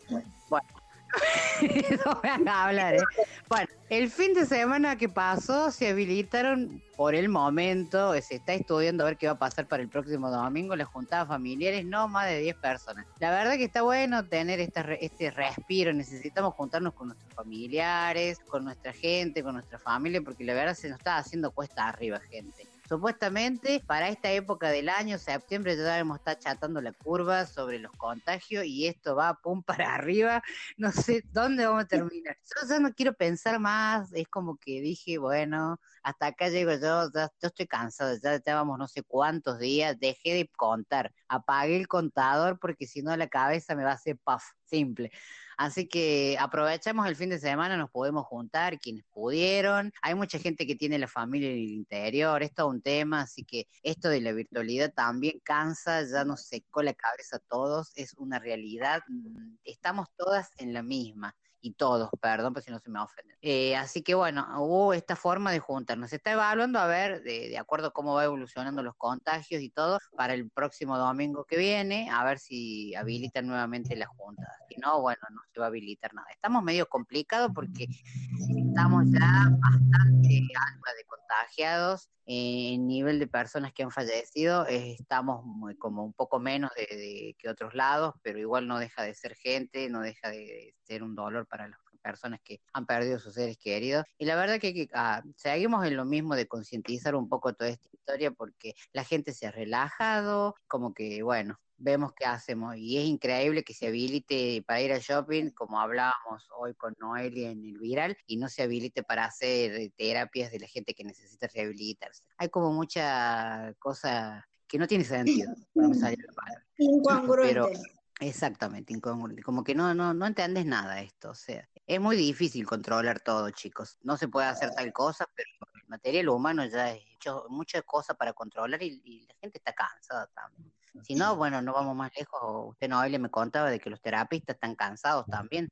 bueno. bueno. no me hagas hablar, ¿eh? Bueno, el fin de semana que pasó se habilitaron por el momento, se está estudiando a ver qué va a pasar para el próximo domingo, las juntadas familiares, no más de 10 personas. La verdad que está bueno tener esta re- este respiro, necesitamos juntarnos con nuestros familiares, con nuestra gente, con nuestra familia, porque la verdad se nos está haciendo cuesta arriba, gente. Supuestamente para esta época del año, septiembre, ya debemos estar chatando la curva sobre los contagios y esto va pum para arriba. No sé dónde vamos a terminar. Yo ya no quiero pensar más. Es como que dije, bueno, hasta acá llego yo, ya, yo estoy cansado, ya llevamos no sé cuántos días, dejé de contar, apagué el contador porque si no la cabeza me va a hacer puff, simple. Así que aprovechamos el fin de semana, nos podemos juntar, quienes pudieron. Hay mucha gente que tiene la familia en el interior, es todo un tema, así que esto de la virtualidad también cansa, ya nos secó la cabeza a todos, es una realidad. Mm, Estamos todas en la misma y todos, perdón, pues si no se me ofenden. Eh, así que bueno, hubo esta forma de juntarnos. Se está evaluando a ver, de, de acuerdo a cómo va evolucionando los contagios y todo, para el próximo domingo que viene, a ver si habilitan nuevamente las juntas. Si no, bueno, no se va a habilitar nada. Estamos medio complicados porque estamos ya bastante alta de contagiados. Eh, En nivel de personas que han fallecido, eh, estamos muy- como un poco menos de, de que otros lados, pero igual no deja de ser gente, no deja de ser un dolor para las personas que han perdido sus seres queridos. Y la verdad que, que, ah, seguimos en lo mismo de concientizar un poco toda esta historia porque la gente se ha relajado, como que, bueno, vemos qué hacemos. Y es increíble que se habilite para ir al shopping, como hablábamos hoy con Noelia en el viral, y no se habilite para hacer eh, terapias de la gente que necesita rehabilitarse. Hay como mucha cosa que no tiene sentido. no me sale la palabra. Incongruente. Pero, exactamente, incongruente. Como que no, no, no entendés nada esto. O sea, es muy difícil controlar todo, chicos. No se puede hacer tal cosa, pero el material humano ya es hecho muchas cosas para controlar y, y la gente está cansada también. Si no, bueno, no vamos más lejos. Usted, Noelia, me contaba de que los terapistas están cansados también,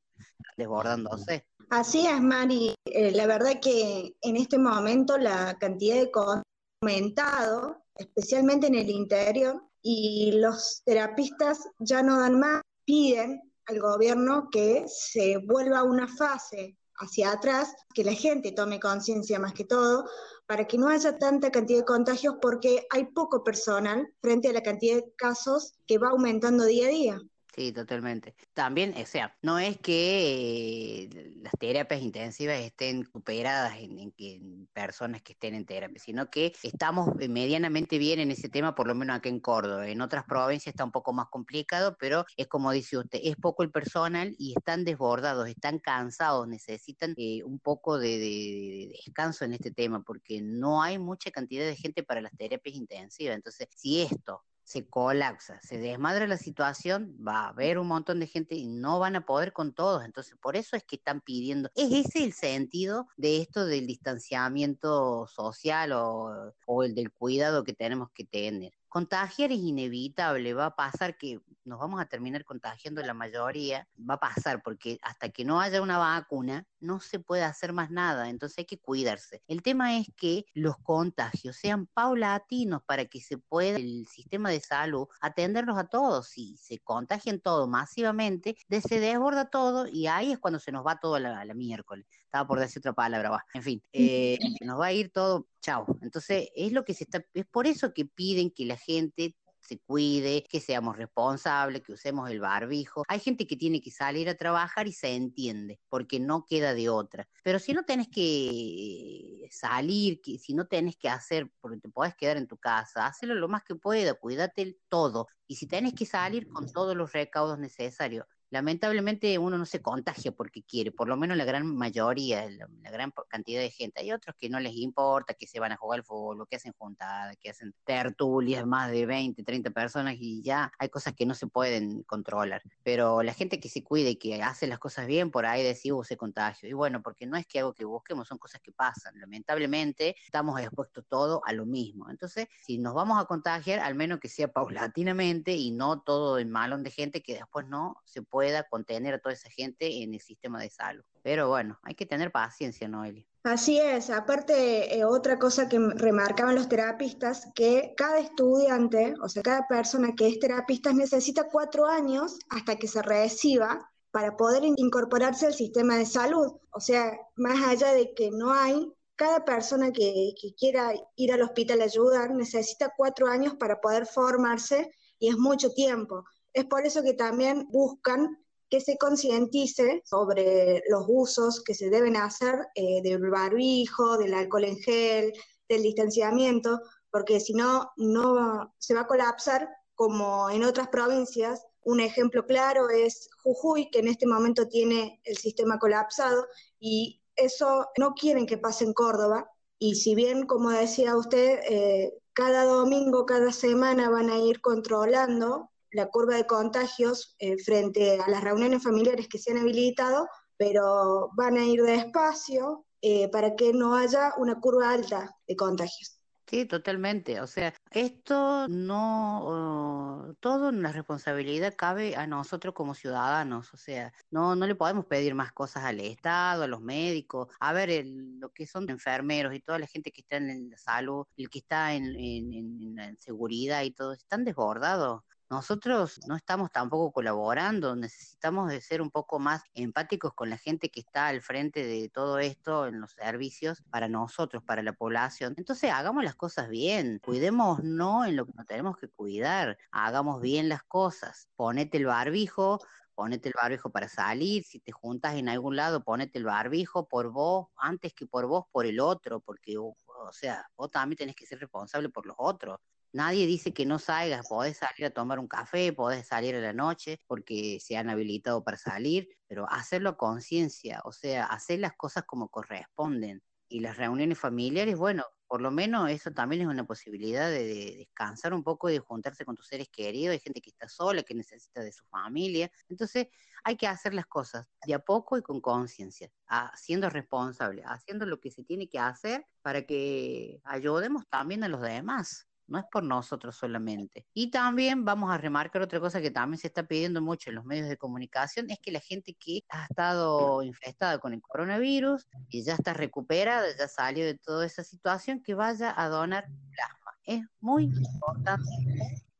desbordándose. Así es, Mari. Eh, la verdad que en este momento la cantidad de cosas ha aumentado, especialmente en el interior, y los terapistas ya no dan más, piden al gobierno que se vuelva a una fase hacia atrás, que la gente tome conciencia más que todo, para que no haya tanta cantidad de contagios, porque hay poco personal frente a la cantidad de casos que va aumentando día a día. Sí, totalmente. También, o sea, no es que eh, las terapias intensivas estén superadas en, personas que estén en terapia, sino que estamos eh, medianamente bien en ese tema, por lo menos acá en Córdoba. En otras provincias está un poco más complicado, pero es como dice usted, es poco el personal y están desbordados, están cansados, necesitan eh, un poco de, de- de descanso en este tema, porque no hay mucha cantidad de gente para las terapias intensivas. Entonces, si esto se colapsa, se desmadra la situación, va a haber un montón de gente y no van a poder con todos. Entonces, por eso es que están pidiendo. ¿Es ese el sentido de esto del distanciamiento social o, o el del cuidado que tenemos que tener? Contagiar es inevitable, va a pasar que nos vamos a terminar contagiando la mayoría, va a pasar porque hasta que no haya una vacuna no se puede hacer más nada, entonces hay que cuidarse. El tema es que los contagios sean paulatinos para que se pueda el sistema de salud atenderlos a todos. Si se contagian todo masivamente, se desborda todo y ahí es cuando se nos va todo a la miércoles. Estaba por decir otra palabra, va. En fin, eh, nos va a ir todo, chao. Entonces, es lo que se está, es por eso que piden que la gente se cuide, que seamos responsables, que usemos el barbijo. Hay gente que tiene que salir a trabajar y se entiende, porque no queda de otra. Pero si no tenés que salir, que si no tenés que hacer, porque te podés quedar en tu casa, hazlo lo más que pueda, cuídate todo. Y si tenés que salir con todos los recaudos necesarios, lamentablemente uno no se contagia porque quiere, por lo menos la gran mayoría, la, gran cantidad de gente. Hay otros que no les importa, que se van a jugar al fútbol, que hacen juntadas, que hacen tertulias, más de 20, 30 personas y ya hay cosas que no se pueden controlar. Pero la gente que se cuida y que hace las cosas bien, por ahí decide se contagio. Y bueno, porque no es que algo que busquemos, son cosas que pasan. Lamentablemente estamos expuestos todo a lo mismo. Entonces, si nos vamos a contagiar, al menos que sea paulatinamente y no todo el malón de gente que después no se puede pueda contener a toda esa gente en el sistema de salud. Pero bueno, hay que tener paciencia, Noelia. Así es, aparte eh, otra cosa que remarcaban los terapistas, que cada estudiante, o sea, cada persona que es terapista necesita cuatro años hasta que se reciba para poder in- incorporarse al sistema de salud. O sea, más allá de que no hay, cada persona que, que quiera ir al hospital a ayudar necesita cuatro años para poder formarse y es mucho tiempo. Es por eso que también buscan que se concientice sobre los usos que se deben hacer eh, del barbijo, del alcohol en gel, del distanciamiento, porque si no, no se va a colapsar como en otras provincias. Un ejemplo claro es Jujuy, que en este momento tiene el sistema colapsado y eso no quieren que pase en Córdoba. Y si bien, como decía usted, eh, cada domingo, cada semana van a ir controlando la curva de contagios eh, frente a las reuniones familiares que se han habilitado, pero van a ir despacio eh, para que no haya una curva alta de contagios. Sí, totalmente. O sea, esto no, todo en la responsabilidad cabe a nosotros como ciudadanos. O sea, no, no le podemos pedir más cosas al Estado, a los médicos. A ver, el- lo que son enfermeros y toda la gente que está en la salud, el que está en, en, en- en seguridad y todo, están desbordados. Nosotros no estamos tampoco colaborando, necesitamos de ser un poco más empáticos con la gente que está al frente de todo esto en los servicios para nosotros, para la población. Entonces hagamos las cosas bien, cuidemos no en lo que nos tenemos que cuidar, hagamos bien las cosas, ponete el barbijo, ponete el barbijo para salir, si te juntas en algún lado, ponete el barbijo por vos, antes que por vos, por el otro, porque, o sea, vos también tenés que ser responsable por los otros. Nadie dice que no salgas, podés salir a tomar un café, podés salir a la noche porque se han habilitado para salir, pero hacerlo a conciencia, o sea, hacer las cosas como corresponden. Y las reuniones familiares, bueno, por lo menos eso también es una posibilidad de, de descansar un poco y de juntarse con tus seres queridos. Hay gente que está sola, que necesita de su familia. Entonces, hay que hacer las cosas de a poco y con conciencia, a- siendo responsable, haciendo lo que se tiene que hacer para que ayudemos también a los demás. No es por nosotros solamente. Y también vamos a remarcar otra cosa que también se está pidiendo mucho en los medios de comunicación, es que la gente que ha estado infestada con el coronavirus y ya está recuperada, ya salió de toda esa situación, que vaya a donar plasma. Es muy importante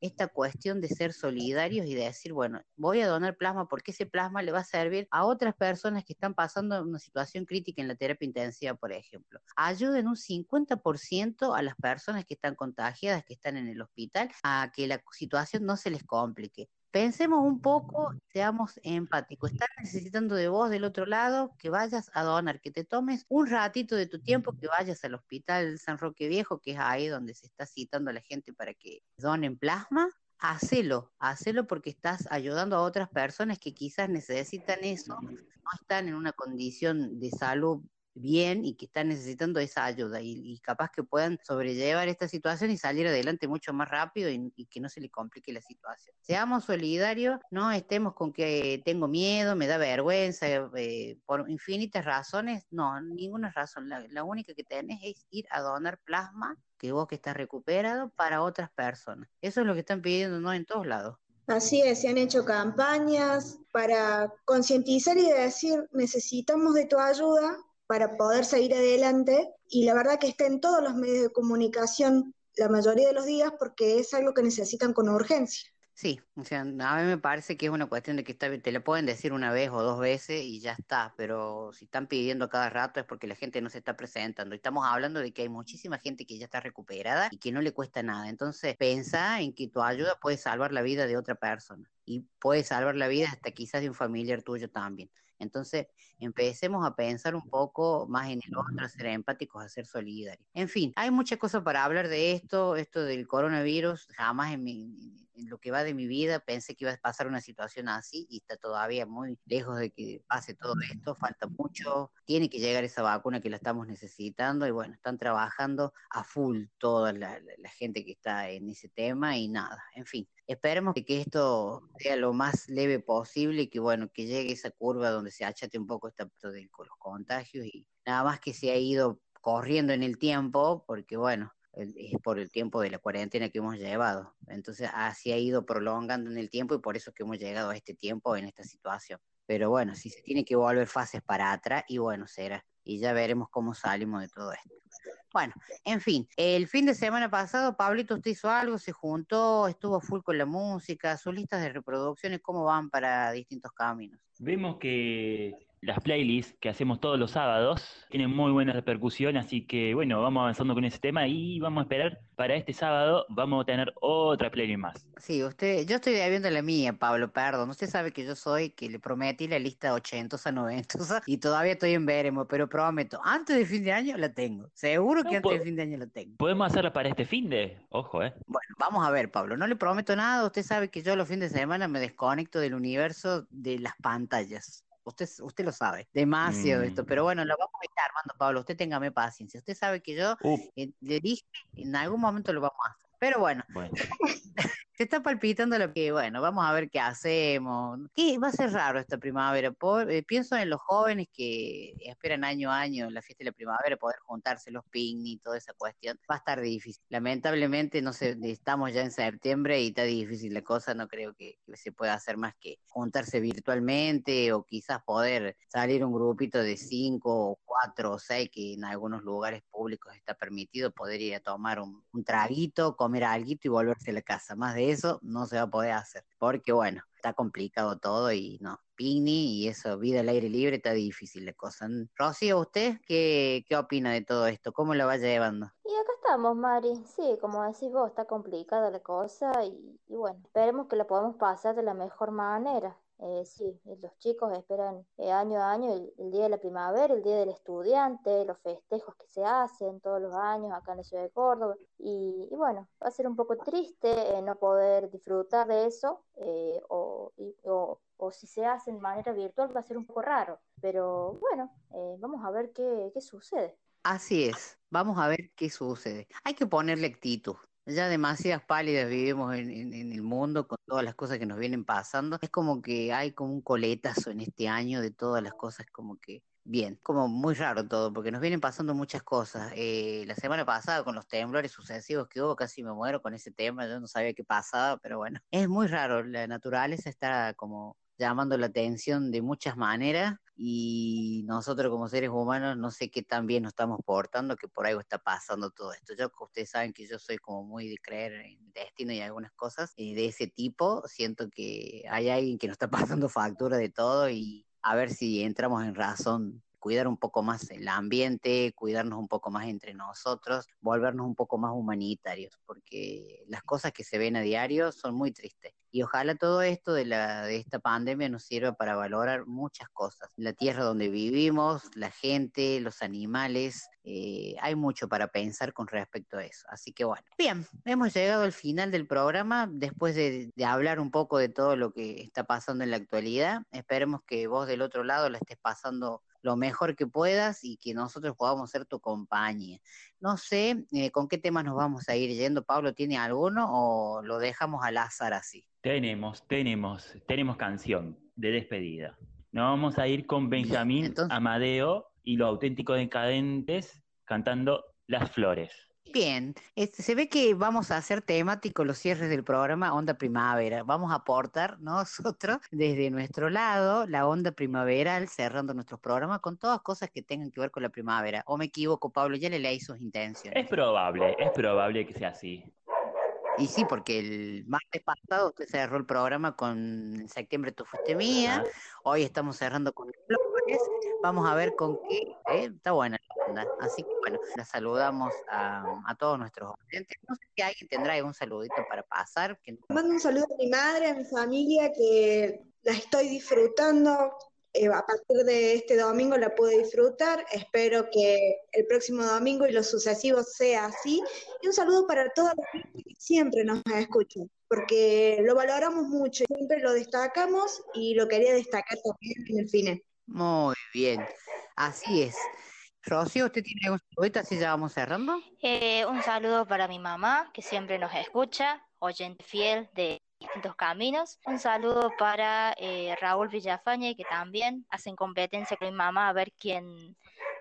esta cuestión de ser solidarios y de decir, bueno, voy a donar plasma porque ese plasma le va a servir a otras personas que están pasando una situación crítica en la terapia intensiva, por ejemplo. Ayuden un 50% a las personas que están contagiadas, que están en el hospital, a que la situación no se les complique. Pensemos un poco, seamos empáticos. Están necesitando de vos del otro lado que vayas a donar, que te tomes un ratito de tu tiempo, que vayas al hospital San Roque Viejo, que es ahí donde se está citando a la gente para que donen plasma. Hacelo, hacelo porque estás ayudando a otras personas que quizás necesitan eso, no están en una condición de salud bien y que están necesitando esa ayuda y, capaz que puedan sobrellevar esta situación y salir adelante mucho más rápido y, que no se le complique la situación. Seamos solidarios, no estemos con que tengo miedo, me da vergüenza, eh, por infinitas razones, no, ninguna razón. La, la única que tenés es ir a donar plasma, que vos que estás recuperado, para otras personas. Eso es lo que están pidiendo, ¿no? En todos lados. Así es, se han hecho campañas para concientizar y decir, necesitamos de tu ayuda para poder seguir adelante y la verdad que está en todos los medios de comunicación la mayoría de los días porque es algo que necesitan con urgencia. Sí, o sea, a mí me parece que es una cuestión de que está, te lo pueden decir una vez o dos veces y ya está, pero si están pidiendo cada rato es porque la gente no se está presentando. Estamos hablando de que hay muchísima gente que ya está recuperada y que no le cuesta nada. Entonces, pensa en que tu ayuda puede salvar la vida de otra persona y puede salvar la vida hasta quizás de un familiar tuyo también. Entonces, empecemos a pensar un poco más en el otro, a ser empáticos, a ser solidarios. En fin, hay muchas cosas para hablar de esto, esto del coronavirus. Jamás en, mi, en lo que va de mi vida pensé que iba a pasar una situación así y está todavía muy lejos de que pase todo esto. Falta mucho, tiene que llegar esa vacuna que la estamos necesitando y bueno, están trabajando a full toda la, la, la gente que está en ese tema y nada, en fin. Esperemos que esto sea lo más leve posible y que bueno, que llegue esa curva donde se achate un poco esta de los contagios y nada más que se ha ido corriendo en el tiempo, porque bueno, es por el tiempo de la cuarentena que hemos llevado. Entonces así ha ido prolongando en el tiempo y por eso es que hemos llegado a este tiempo en esta situación. Pero bueno, si se tiene que volver fases para atrás, y bueno, será. Y ya veremos cómo salimos de todo esto. Bueno, en fin, el fin de semana pasado, Pablito, usted hizo algo, se juntó, estuvo full con la música, sus listas de reproducciones, ¿cómo van para distintos caminos? Vemos que las playlists que hacemos todos los sábados tienen muy buena repercusión, así que bueno, vamos avanzando con ese tema y vamos a esperar para este sábado, vamos a tener otra playlist más. Sí, usted, yo estoy viendo la mía, Pablo, perdón. Usted sabe que yo soy, que le prometí la lista 80 a 90 y todavía estoy en veremos, pero prometo, antes de fin de año la tengo. Seguro que No, antes de fin de año la tengo. Podemos hacerla para este fin de, ojo, eh. Bueno, vamos a ver, Pablo, no le prometo nada. Usted sabe que yo los fines de semana me desconecto del universo de las pantallas. Usted, usted lo sabe, demasiado Mm. esto, pero bueno, lo vamos a estar armando, Pablo. Usted téngame paciencia. Usted sabe que yo Uf. eh, le dije, en algún momento lo vamos a hacer. Pero bueno, Bueno, se está palpitando lo que, bueno, vamos a ver qué hacemos. ¿Qué? Va a ser raro esta primavera. Por- eh, pienso en los jóvenes que esperan año a año la fiesta de la primavera, poder juntarse los picnic, toda esa cuestión. Va a estar difícil. Lamentablemente, no sé, estamos ya en septiembre y está difícil la cosa. No creo que, que se pueda hacer más que juntarse virtualmente o quizás poder salir un grupito de cinco o cuatro o seis que en algunos lugares públicos está permitido poder ir a tomar un, un traguito, comer algo y volverse a la casa. Más de eso no se va a poder hacer, porque bueno, está complicado todo y no, picnic y eso, vida al aire libre, está difícil la cosa. Rocío, ¿usted qué, qué opina de todo esto? ¿Cómo lo va llevando? Y acá estamos, Mari. Sí, como decís vos, está complicada la cosa y, y bueno, esperemos que la podamos pasar de la mejor manera. Eh, sí, eh, los chicos esperan eh, año a año el, el día de la primavera, el día del estudiante, los festejos que se hacen todos los años acá en la ciudad de Córdoba. Y, y bueno, va a ser un poco triste eh, no poder disfrutar de eso o, y- o, o si se hace de manera virtual va a ser un poco raro. Pero bueno, vamos a ver qué, qué sucede. Así es, vamos a ver qué sucede. Hay que ponerle actitud. Ya demasiadas pálidas vivimos en, en- en el mundo con todas las cosas que nos vienen pasando. Es como que hay como un coletazo en este año de todas las cosas como que bien, como muy raro todo, porque nos vienen pasando muchas cosas. Eh, la semana pasada con los temblores sucesivos que hubo, casi me muero con ese tema, yo no sabía qué pasaba, pero bueno, es muy raro. La naturaleza está como llamando la atención de muchas maneras y nosotros como seres humanos no sé qué tan bien nos estamos portando que por algo está pasando todo esto. Yo, ustedes saben que yo soy como muy de creer en destino y algunas cosas y de ese tipo, siento que hay alguien que nos está pasando factura de todo y a ver si entramos en razón cuidar un poco más el ambiente, cuidarnos un poco más entre nosotros, volvernos un poco más humanitarios, porque las cosas que se ven a diario son muy tristes. Y ojalá todo esto de, la, de esta pandemia nos sirva para valorar muchas cosas. La tierra donde vivimos, la gente, los animales, eh, hay mucho para pensar con respecto a eso. Así que bueno, bien, hemos llegado al final del programa, después de, hablar un poco de todo lo que está pasando en la actualidad. Esperemos que vos del otro lado la estés pasando lo mejor que puedas y que nosotros podamos ser tu compañía. No sé eh, con qué temas nos vamos a ir yendo. Pablo, ¿tiene alguno o lo dejamos al azar así? tenemos, tenemos, tenemos canción de despedida. Nos vamos a ir con Benjamín Amadeo y los auténticos decadentes cantando Las Flores. Bien, este, se ve que vamos a hacer temático los cierres del programa Onda Primavera. Vamos a aportar nosotros desde nuestro lado la onda primaveral cerrando nuestros programas con todas cosas que tengan que ver con la primavera. ¿O me equivoco, Pablo? Ya le leí sus intenciones. Es probable, es probable que sea así. Y sí, porque el martes pasado usted cerró el programa con En septiembre tú fuiste mía, hoy estamos cerrando con Flores, vamos a ver con qué, ¿eh? está buena la onda. Así que bueno, la saludamos a, a todos nuestros oyentes. No sé si alguien tendrá algún saludito para pasar. Que... Mando un saludo a mi madre, a mi familia, que la estoy disfrutando. Eh, a partir de este domingo la pude disfrutar. Espero que el próximo domingo y los sucesivos sea así. Y un saludo para toda la gente que siempre nos escucha, porque lo valoramos mucho, siempre lo destacamos y lo quería destacar también en el final. Muy bien, así es. Rocío, ¿usted tiene algún saludito? Así ya vamos cerrando. Eh, un saludo para mi mamá, que siempre nos escucha, oyente fiel de distintos caminos. Un saludo para eh, Raúl Villafañe, que también hacen competencia con mi mamá a ver quién,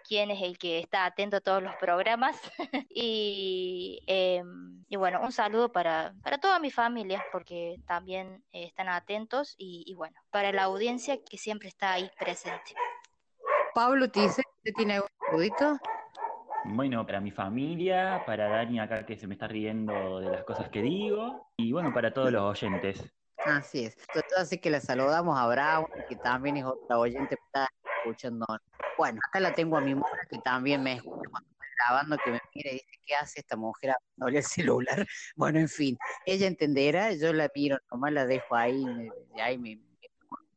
quién es el que está atento a todos los programas. y, em, y bueno, un saludo para, para toda mi familia, porque también eh, están atentos. Y, y bueno, para la audiencia que siempre está ahí presente. Pablo, ¿te dice que tiene algún saludito? Bueno, para mi familia, para Dani acá que se me está riendo de las cosas que digo, y bueno, para todos los oyentes. Así es. Entonces, así que la saludamos a Bravo, que también es otra oyente que está escuchando. Bueno, acá la tengo a mi mujer que también me escucha cuando estoy grabando, que me mira y dice, ¿qué hace esta mujer hablándole el celular? Bueno, en fin, ella entenderá, yo la miro, nomás la dejo ahí, me, ahí me,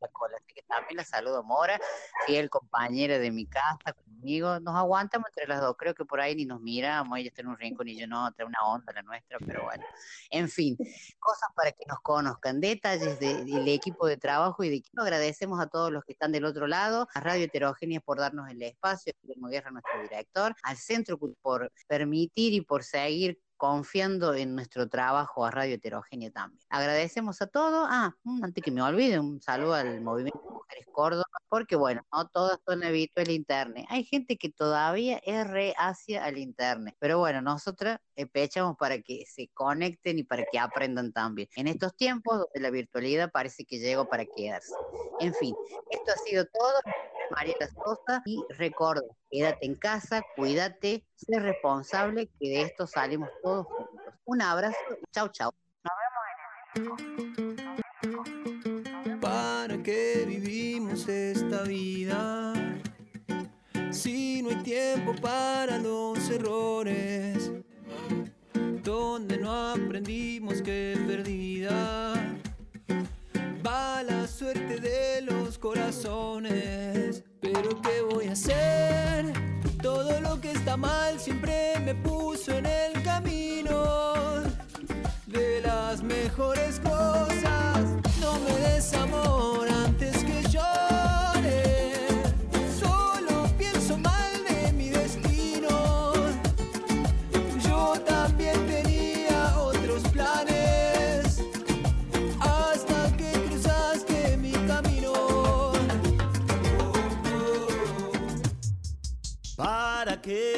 la cola. Así que también la saludo, Mora, fiel compañera de mi casa, conmigo. Nos aguantamos entre las dos. Creo que por ahí ni nos miramos. Ella está en un rincón y yo no, trae una onda la nuestra, pero bueno. En fin, cosas para que nos conozcan, detalles de- del equipo de trabajo y de equipo. Agradecemos a todos los que están del otro lado, a Radio Heterogénea por darnos el espacio, a Guillermo Guerra, nuestro director, al Centro por permitir y por seguir confiando en nuestro trabajo a Radio Heterogénea también. Agradecemos a todos. Ah, antes que me olvide, un saludo al Movimiento Mujeres Córdoba, porque bueno, no todas son habituales al internet. Hay gente que todavía es reacia al internet, pero bueno, nosotras eh, pechamos para que se conecten y para que aprendan también. En estos tiempos donde la virtualidad parece que llegó para quedarse. En fin, esto ha sido todo. Mariela Sosa y recuerda, quédate en casa, cuídate, sé responsable, que de esto salimos todos juntos. Un abrazo, chau chau. ¿Para qué vivimos esta vida? Si no hay tiempo para los errores, donde no aprendimos que perdida va la suerte de los corazones. Pero ¿qué voy a hacer? Todo lo que está mal siempre me puso en el camino de las mejores cosas. No me des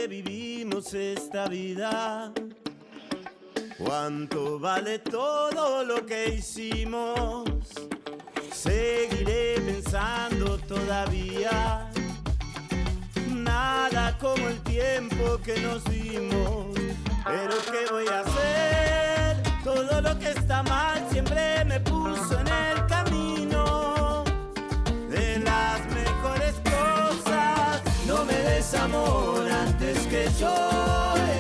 ¿Para qué vivimos esta vida? ¿Cuánto vale todo lo que hicimos? Seguiré pensando todavía. Nada como el tiempo que nos dimos. Pero ¿qué voy a hacer? Todo lo que está mal siempre me puso en el camino de las mejores cosas. No me des soy